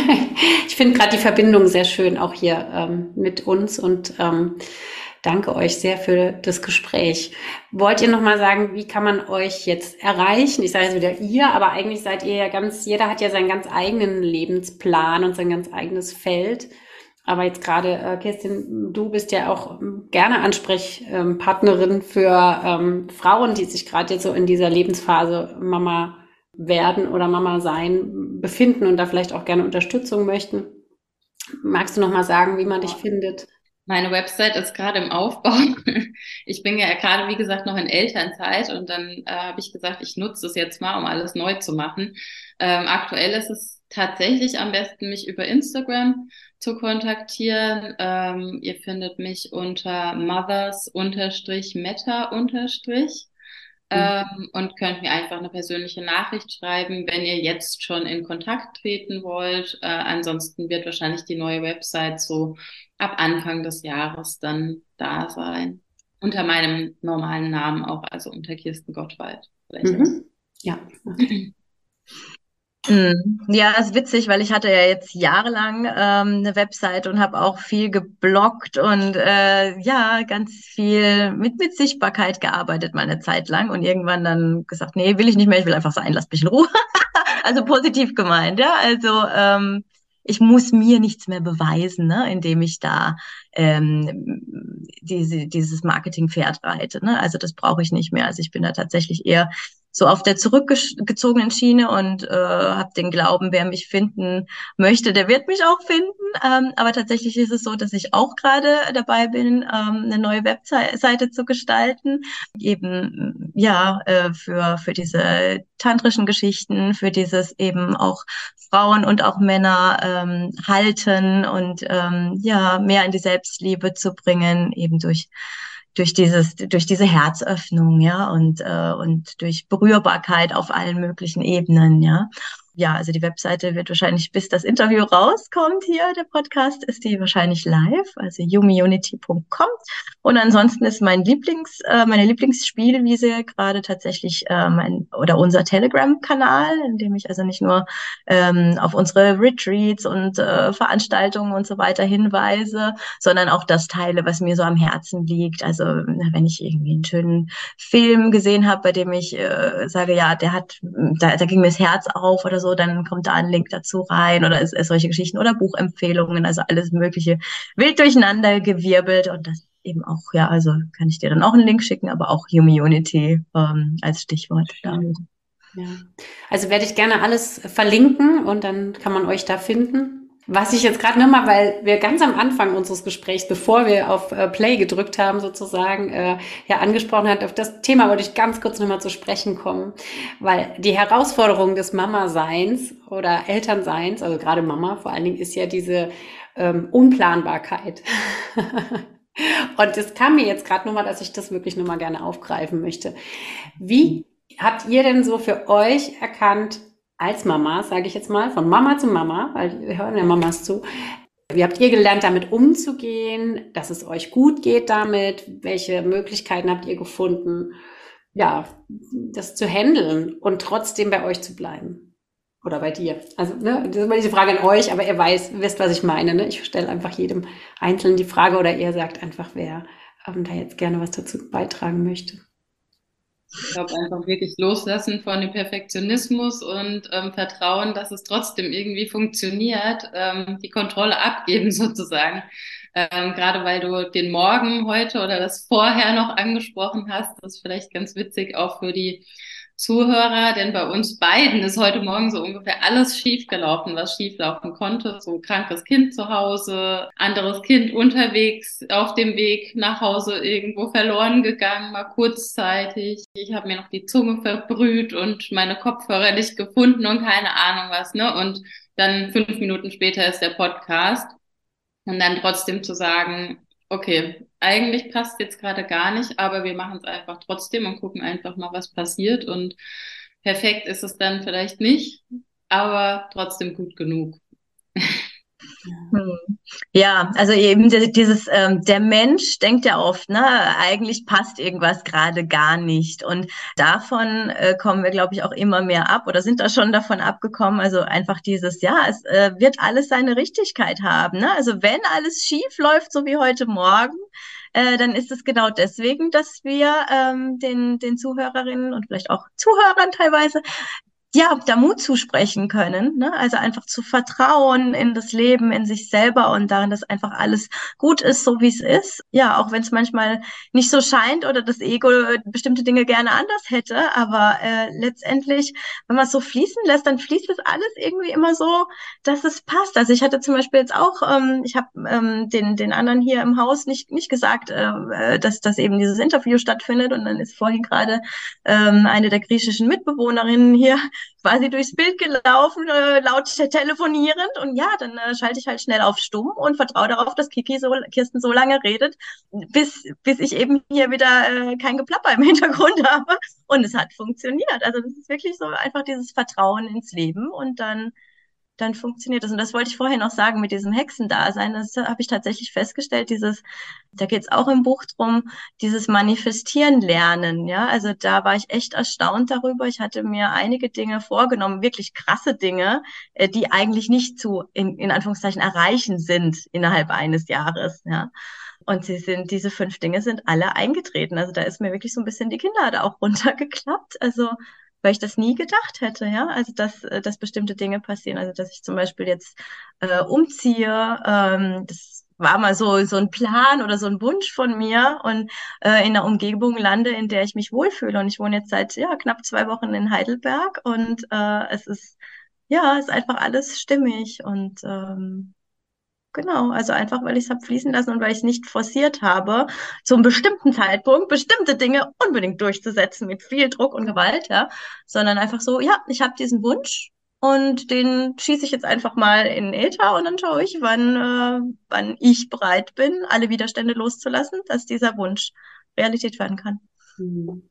[laughs] ich finde gerade die Verbindung sehr schön, auch hier ähm, mit uns und ähm, danke euch sehr für das Gespräch. Wollt ihr nochmal sagen, wie kann man euch jetzt erreichen? Ich sage jetzt wieder ihr, aber eigentlich seid ihr ja ganz, jeder hat ja seinen ganz eigenen Lebensplan und sein ganz eigenes Feld. Aber jetzt gerade, äh, Kerstin, du bist ja auch ähm, gerne Ansprechpartnerin für ähm, Frauen, die sich gerade jetzt so in dieser Lebensphase Mama werden oder Mama sein befinden und da vielleicht auch gerne Unterstützung möchten. Magst du noch mal sagen, wie man dich findet? Meine Website ist gerade im Aufbau. [laughs] Ich bin ja gerade, wie gesagt, noch in Elternzeit und dann äh, habe ich gesagt, ich nutze es jetzt mal, um alles neu zu machen. Ähm, aktuell ist es tatsächlich am besten mich über Instagram zu kontaktieren. Ähm, ihr findet mich unter mothers-meta- ähm, und könnt mir einfach eine persönliche Nachricht schreiben, wenn ihr jetzt schon in Kontakt treten wollt. Äh, ansonsten wird wahrscheinlich die neue Website so ab Anfang des Jahres dann da sein. Unter meinem normalen Namen auch, also unter Kirsten Gottwald. Mhm. Ja. [clears throat] Ja, ist witzig, weil ich hatte ja jetzt jahrelang ähm, eine Website und habe auch viel gebloggt und äh, ja, ganz viel mit, mit Sichtbarkeit gearbeitet meine Zeit lang und irgendwann dann gesagt, nee, will ich nicht mehr, ich will einfach sein, lasst mich in Ruhe. [laughs] also positiv gemeint, ja. Also ähm, ich muss mir nichts mehr beweisen, ne, indem ich da ähm, diese, dieses Marketing-Pferd reite. Ne? Also das brauche ich nicht mehr. Also ich bin da tatsächlich eher so auf der zurückgezogenen Schiene und äh, habe den Glauben, wer mich finden möchte, der wird mich auch finden. Ähm, aber tatsächlich ist es so, dass ich auch gerade dabei bin, ähm, eine neue Webseite zu gestalten, eben ja äh, für für diese tantrischen Geschichten, für dieses eben auch Frauen und auch Männer ähm, halten und ähm, ja mehr in die Selbstliebe zu bringen, eben durch durch dieses, durch diese Herzöffnung, ja, und, äh, und durch Berührbarkeit auf allen möglichen Ebenen, ja ja, also die Webseite wird wahrscheinlich, bis das Interview rauskommt hier, der Podcast, ist die wahrscheinlich live, also yumiunity.com. Und ansonsten ist mein Lieblings, äh, meine Lieblingsspielwiese gerade tatsächlich äh, mein oder unser Telegram-Kanal, in dem ich also nicht nur ähm, auf unsere Retreats und äh, Veranstaltungen und so weiter hinweise, sondern auch das teile, was mir so am Herzen liegt. Also wenn ich irgendwie einen schönen Film gesehen habe, bei dem ich äh, sage, ja, der hat, da, da ging mir das Herz auf oder so, so, dann kommt da ein Link dazu rein oder ist, ist solche Geschichten oder Buchempfehlungen, also alles Mögliche wild durcheinander gewirbelt und das eben auch, ja, also kann ich dir dann auch einen Link schicken, aber auch Humanity ähm, als Stichwort damit. Ja. Also werde ich gerne alles verlinken und dann kann man euch da finden. Was ich jetzt gerade nochmal, weil wir ganz am Anfang unseres Gesprächs, bevor wir auf äh, Play gedrückt haben, sozusagen, äh, ja angesprochen hat, auf das Thema wollte ich ganz kurz nochmal zu sprechen kommen, weil die Herausforderung des Mama-Seins oder Elternseins, also gerade Mama vor allen Dingen, ist ja diese ähm, Unplanbarkeit. [laughs] Und es kam mir jetzt gerade nochmal, dass ich das wirklich nochmal gerne aufgreifen möchte. Wie habt ihr denn so für euch erkannt, als Mama, sage ich jetzt mal, von Mama zu Mama, weil wir hören ja Mamas zu. Wie habt ihr gelernt, damit umzugehen, dass es euch gut geht damit? Welche Möglichkeiten habt ihr gefunden, ja, das zu handeln und trotzdem bei euch zu bleiben? Oder bei dir? Also, ne, das ist immer diese Frage an euch, aber ihr weiß, wisst, was ich meine. Ne? Ich stelle einfach jedem Einzelnen die Frage oder ihr sagt einfach, wer ähm, da jetzt gerne was dazu beitragen möchte. Ich glaube, einfach wirklich loslassen von dem Perfektionismus und ähm, Vertrauen, dass es trotzdem irgendwie funktioniert, ähm, die Kontrolle abgeben [laughs] sozusagen. Ähm, gerade weil du den Morgen heute oder das vorher noch angesprochen hast, das ist vielleicht ganz witzig auch für die Zuhörer, denn bei uns beiden ist heute Morgen so ungefähr alles schiefgelaufen, was schieflaufen konnte. So krankes Kind zu Hause, anderes Kind unterwegs auf dem Weg nach Hause irgendwo verloren gegangen, mal kurzzeitig. Ich habe mir noch die Zunge verbrüht und meine Kopfhörer nicht gefunden und keine Ahnung was, ne? Und dann fünf Minuten später ist der Podcast. Und dann trotzdem zu sagen, okay, eigentlich passt jetzt gerade gar nicht, aber wir machen es einfach trotzdem und gucken einfach mal, was passiert. Und perfekt ist es dann vielleicht nicht, aber trotzdem gut genug. [laughs] Hm. Ja, also eben dieses, ähm, der Mensch denkt ja oft, ne, eigentlich passt irgendwas gerade gar nicht. Und davon äh, kommen wir, glaube ich, auch immer mehr ab oder sind da schon davon abgekommen. Also einfach dieses, ja, es äh, wird alles seine Richtigkeit haben. Ne? Also wenn alles schief läuft, so wie heute Morgen, äh, dann ist es genau deswegen, dass wir ähm, den, den Zuhörerinnen und vielleicht auch Zuhörern teilweise ja, da Mut zusprechen können. Ne? Also einfach zu vertrauen in das Leben, in sich selber und darin, dass einfach alles gut ist, so wie es ist. Ja, auch wenn es manchmal nicht so scheint oder das Ego bestimmte Dinge gerne anders hätte. Aber äh, letztendlich, wenn man es so fließen lässt, dann fließt es alles irgendwie immer so, dass es passt. Also ich hatte zum Beispiel jetzt auch, ähm, ich habe ähm, den, den anderen hier im Haus nicht, nicht gesagt, äh, dass, dass eben dieses Interview stattfindet. Und dann ist vorhin gerade ähm, eine der griechischen Mitbewohnerinnen hier quasi durchs Bild gelaufen, äh, laut telefonierend. Und ja, dann äh, schalte ich halt schnell auf Stumm und vertraue darauf, dass Kiki so, Kirsten so lange redet, bis, bis ich eben hier wieder äh, kein Geplapper im [laughs] Hintergrund habe. Und es hat funktioniert. Also das ist wirklich so einfach dieses Vertrauen ins Leben und dann dann funktioniert das. Und das wollte ich vorhin noch sagen mit diesem Hexendasein. Das habe ich tatsächlich festgestellt, dieses, da geht es auch im Buch drum, dieses Manifestieren lernen. Ja, also da war ich echt erstaunt darüber. Ich hatte mir einige Dinge vorgenommen, wirklich krasse Dinge, äh, die eigentlich nicht zu, in, in Anführungszeichen, erreichen sind innerhalb eines Jahres. Ja. Und sie sind, diese fünf Dinge sind alle eingetreten. Also da ist mir wirklich so ein bisschen die Kinnlade auch [laughs] runtergeklappt. Also weil ich das nie gedacht hätte, ja, also dass, äh, dass bestimmte Dinge passieren, also dass ich zum Beispiel jetzt äh, umziehe, ähm, das war mal so, so ein Plan oder so ein Wunsch von mir und äh, in einer Umgebung lande, in der ich mich wohlfühle. Und ich wohne jetzt seit ja, knapp zwei Wochen in Heidelberg und äh, es ist, ja, ist einfach alles stimmig und ähm, Genau, also einfach, weil ich es habe fließen lassen und weil ich es nicht forciert habe, zu einem bestimmten Zeitpunkt bestimmte Dinge unbedingt durchzusetzen mit viel Druck und Gewalt, ja, sondern einfach so, ja, ich habe diesen Wunsch und den schieße ich jetzt einfach mal in den Äther und dann schaue ich, wann, äh, wann ich bereit bin, alle Widerstände loszulassen, dass dieser Wunsch Realität werden kann. Mhm.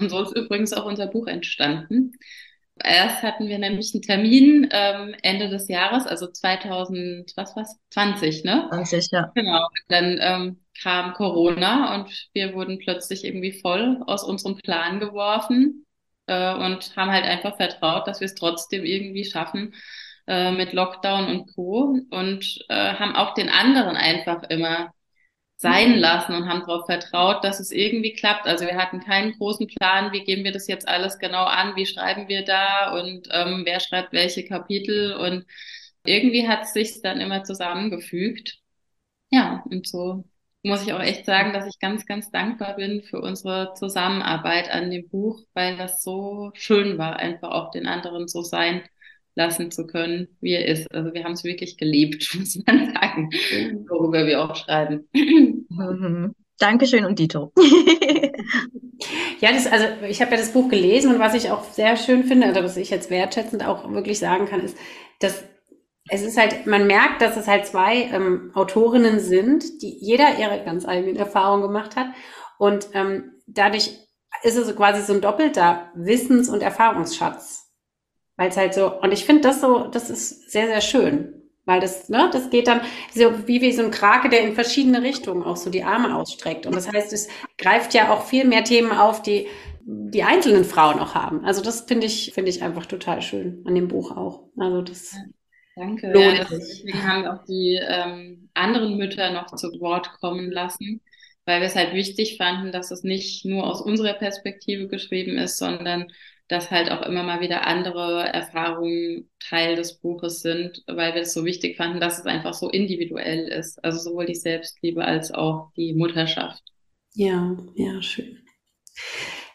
Und so ist übrigens auch unser Buch entstanden. Erst hatten wir nämlich einen Termin ähm, Ende des Jahres, also 2000, was was? 20, ne? 20, ja. Genau. Dann ähm, kam Corona und wir wurden plötzlich irgendwie voll aus unserem Plan geworfen äh, und haben halt einfach vertraut, dass wir es trotzdem irgendwie schaffen äh, mit Lockdown und Co. Und äh, haben auch den anderen einfach immer sein lassen und haben darauf vertraut, dass es irgendwie klappt. Also wir hatten keinen großen Plan, wie gehen wir das jetzt alles genau an, wie schreiben wir da und ähm, wer schreibt welche Kapitel und irgendwie hat es sich dann immer zusammengefügt. Ja, und so muss ich auch echt sagen, dass ich ganz, ganz dankbar bin für unsere Zusammenarbeit an dem Buch, weil das so schön war, einfach auch den anderen so sein lassen zu können, wie er ist. Also wir haben es wirklich gelebt, [laughs] muss man sagen, worüber wir auch schreiben. Mhm. Dankeschön und Dito. [laughs] ja, das, also ich habe ja das Buch gelesen und was ich auch sehr schön finde, oder was ich jetzt wertschätzend auch wirklich sagen kann, ist, dass es ist halt, man merkt, dass es halt zwei ähm, Autorinnen sind, die jeder ihre ganz eigenen Erfahrungen gemacht hat. Und ähm, dadurch ist es quasi so ein doppelter Wissens- und Erfahrungsschatz weil es halt so, und ich finde das so, das ist sehr, sehr schön. Weil das, ne, das geht dann so wie, wie so ein Krake, der in verschiedene Richtungen auch so die Arme ausstreckt. Und das heißt, es greift ja auch viel mehr Themen auf, die die einzelnen Frauen auch haben. Also das finde ich, finde ich einfach total schön an dem Buch auch. Also das. Danke. Ja, das, deswegen haben wir auch die ähm, anderen Mütter noch zu Wort kommen lassen, weil wir es halt wichtig fanden, dass es nicht nur aus unserer Perspektive geschrieben ist, sondern dass halt auch immer mal wieder andere Erfahrungen Teil des Buches sind, weil wir es so wichtig fanden, dass es einfach so individuell ist. Also sowohl die Selbstliebe als auch die Mutterschaft. Ja, ja, schön.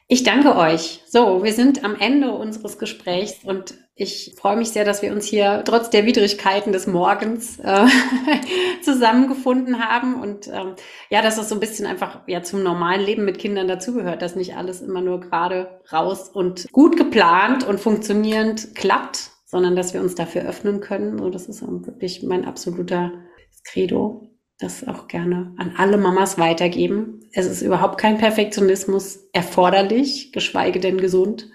Ich danke euch. So, wir sind am Ende unseres Gesprächs und ich freue mich sehr, dass wir uns hier trotz der Widrigkeiten des Morgens äh, [laughs] zusammengefunden haben und ähm, ja, dass es so ein bisschen einfach ja zum normalen Leben mit Kindern dazugehört, dass nicht alles immer nur gerade raus und gut geplant und funktionierend klappt, sondern dass wir uns dafür öffnen können. So, das ist wirklich mein absoluter Credo. Das auch gerne an alle Mamas weitergeben. Es ist überhaupt kein Perfektionismus erforderlich, geschweige denn gesund,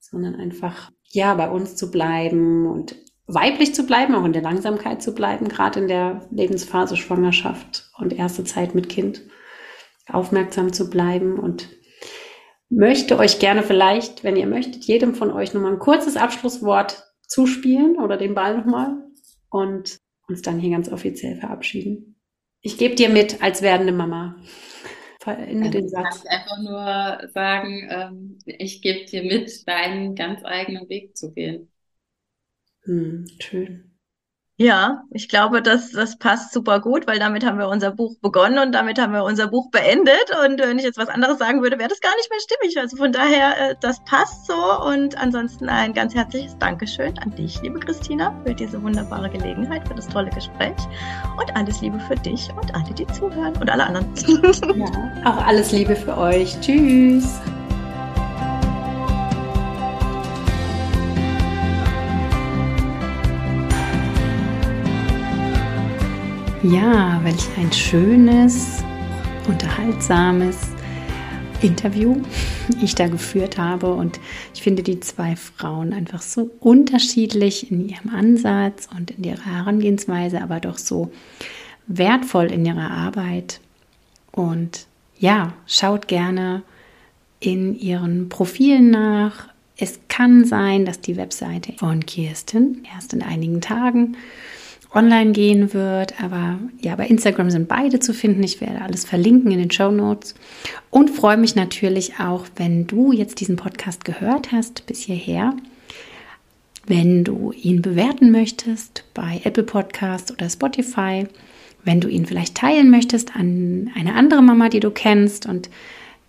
sondern einfach ja, bei uns zu bleiben und weiblich zu bleiben, auch in der Langsamkeit zu bleiben, gerade in der Lebensphase Schwangerschaft und erste Zeit mit Kind, aufmerksam zu bleiben und möchte euch gerne vielleicht, wenn ihr möchtet, jedem von euch nochmal ein kurzes Abschlusswort zuspielen oder den Ball nochmal und uns dann hier ganz offiziell verabschieden. Ich gebe dir mit als werdende Mama verende den Satz. Kann ich einfach nur sagen, ähm, ich gebe dir mit, deinen ganz eigenen Weg zu gehen. Hm, schön. Ja, ich glaube, das, das passt super gut, weil damit haben wir unser Buch begonnen und damit haben wir unser Buch beendet. Und wenn ich jetzt was anderes sagen würde, wäre das gar nicht mehr stimmig. Also von daher, äh, das passt so. Und ansonsten ein ganz herzliches Dankeschön an dich, liebe Christina, für diese wunderbare Gelegenheit, für das tolle Gespräch. Und alles Liebe für dich und alle, die zuhören und alle anderen. Ja, auch alles Liebe für euch. Tschüss. Ja, welch ein schönes, unterhaltsames Interview ich da geführt habe. Und ich finde die zwei Frauen einfach so unterschiedlich in ihrem Ansatz und in ihrer Herangehensweise, aber doch so wertvoll in ihrer Arbeit. Und ja, schaut gerne in ihren Profilen nach. Es kann sein, dass die Webseite von Kirsten erst in einigen Tagen online gehen wird. Aber ja, bei Instagram sind beide zu finden. Ich werde alles verlinken in den Show Notes. Und freue mich natürlich auch, wenn du jetzt diesen Podcast gehört hast bis hierher. Wenn du ihn bewerten möchtest bei Apple Podcast oder Spotify, wenn du ihn vielleicht teilen möchtest an eine andere Mama, die du kennst und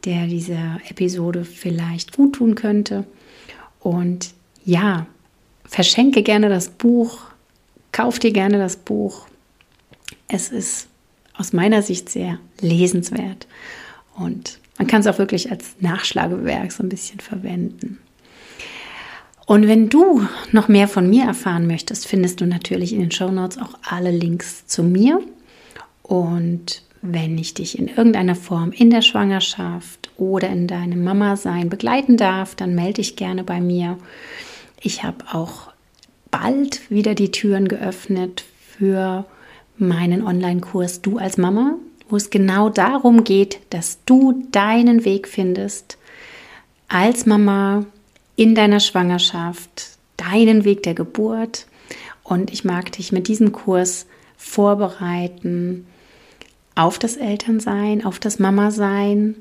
der diese Episode vielleicht gut tun könnte. Und ja, verschenke gerne das Buch Kauf dir gerne das Buch. Es ist aus meiner Sicht sehr lesenswert und man kann es auch wirklich als Nachschlagewerk so ein bisschen verwenden. Und wenn du noch mehr von mir erfahren möchtest, findest du natürlich in den Show Notes auch alle Links zu mir. Und wenn ich dich in irgendeiner Form in der Schwangerschaft oder in deinem Mama-Sein begleiten darf, dann melde dich gerne bei mir. Ich habe auch bald wieder die Türen geöffnet für meinen Online-Kurs Du als Mama, wo es genau darum geht, dass du deinen Weg findest als Mama in deiner Schwangerschaft, deinen Weg der Geburt. Und ich mag dich mit diesem Kurs vorbereiten auf das Elternsein, auf das Mama-Sein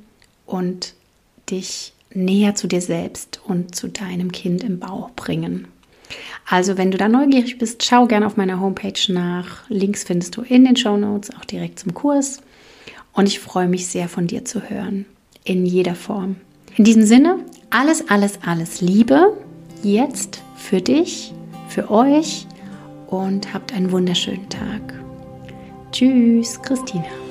und dich näher zu dir selbst und zu deinem Kind im Bauch bringen. Also, wenn du da neugierig bist, schau gerne auf meiner Homepage nach. Links findest du in den Show Notes, auch direkt zum Kurs. Und ich freue mich sehr von dir zu hören. In jeder Form. In diesem Sinne, alles, alles, alles Liebe. Jetzt für dich, für euch und habt einen wunderschönen Tag. Tschüss, Christina.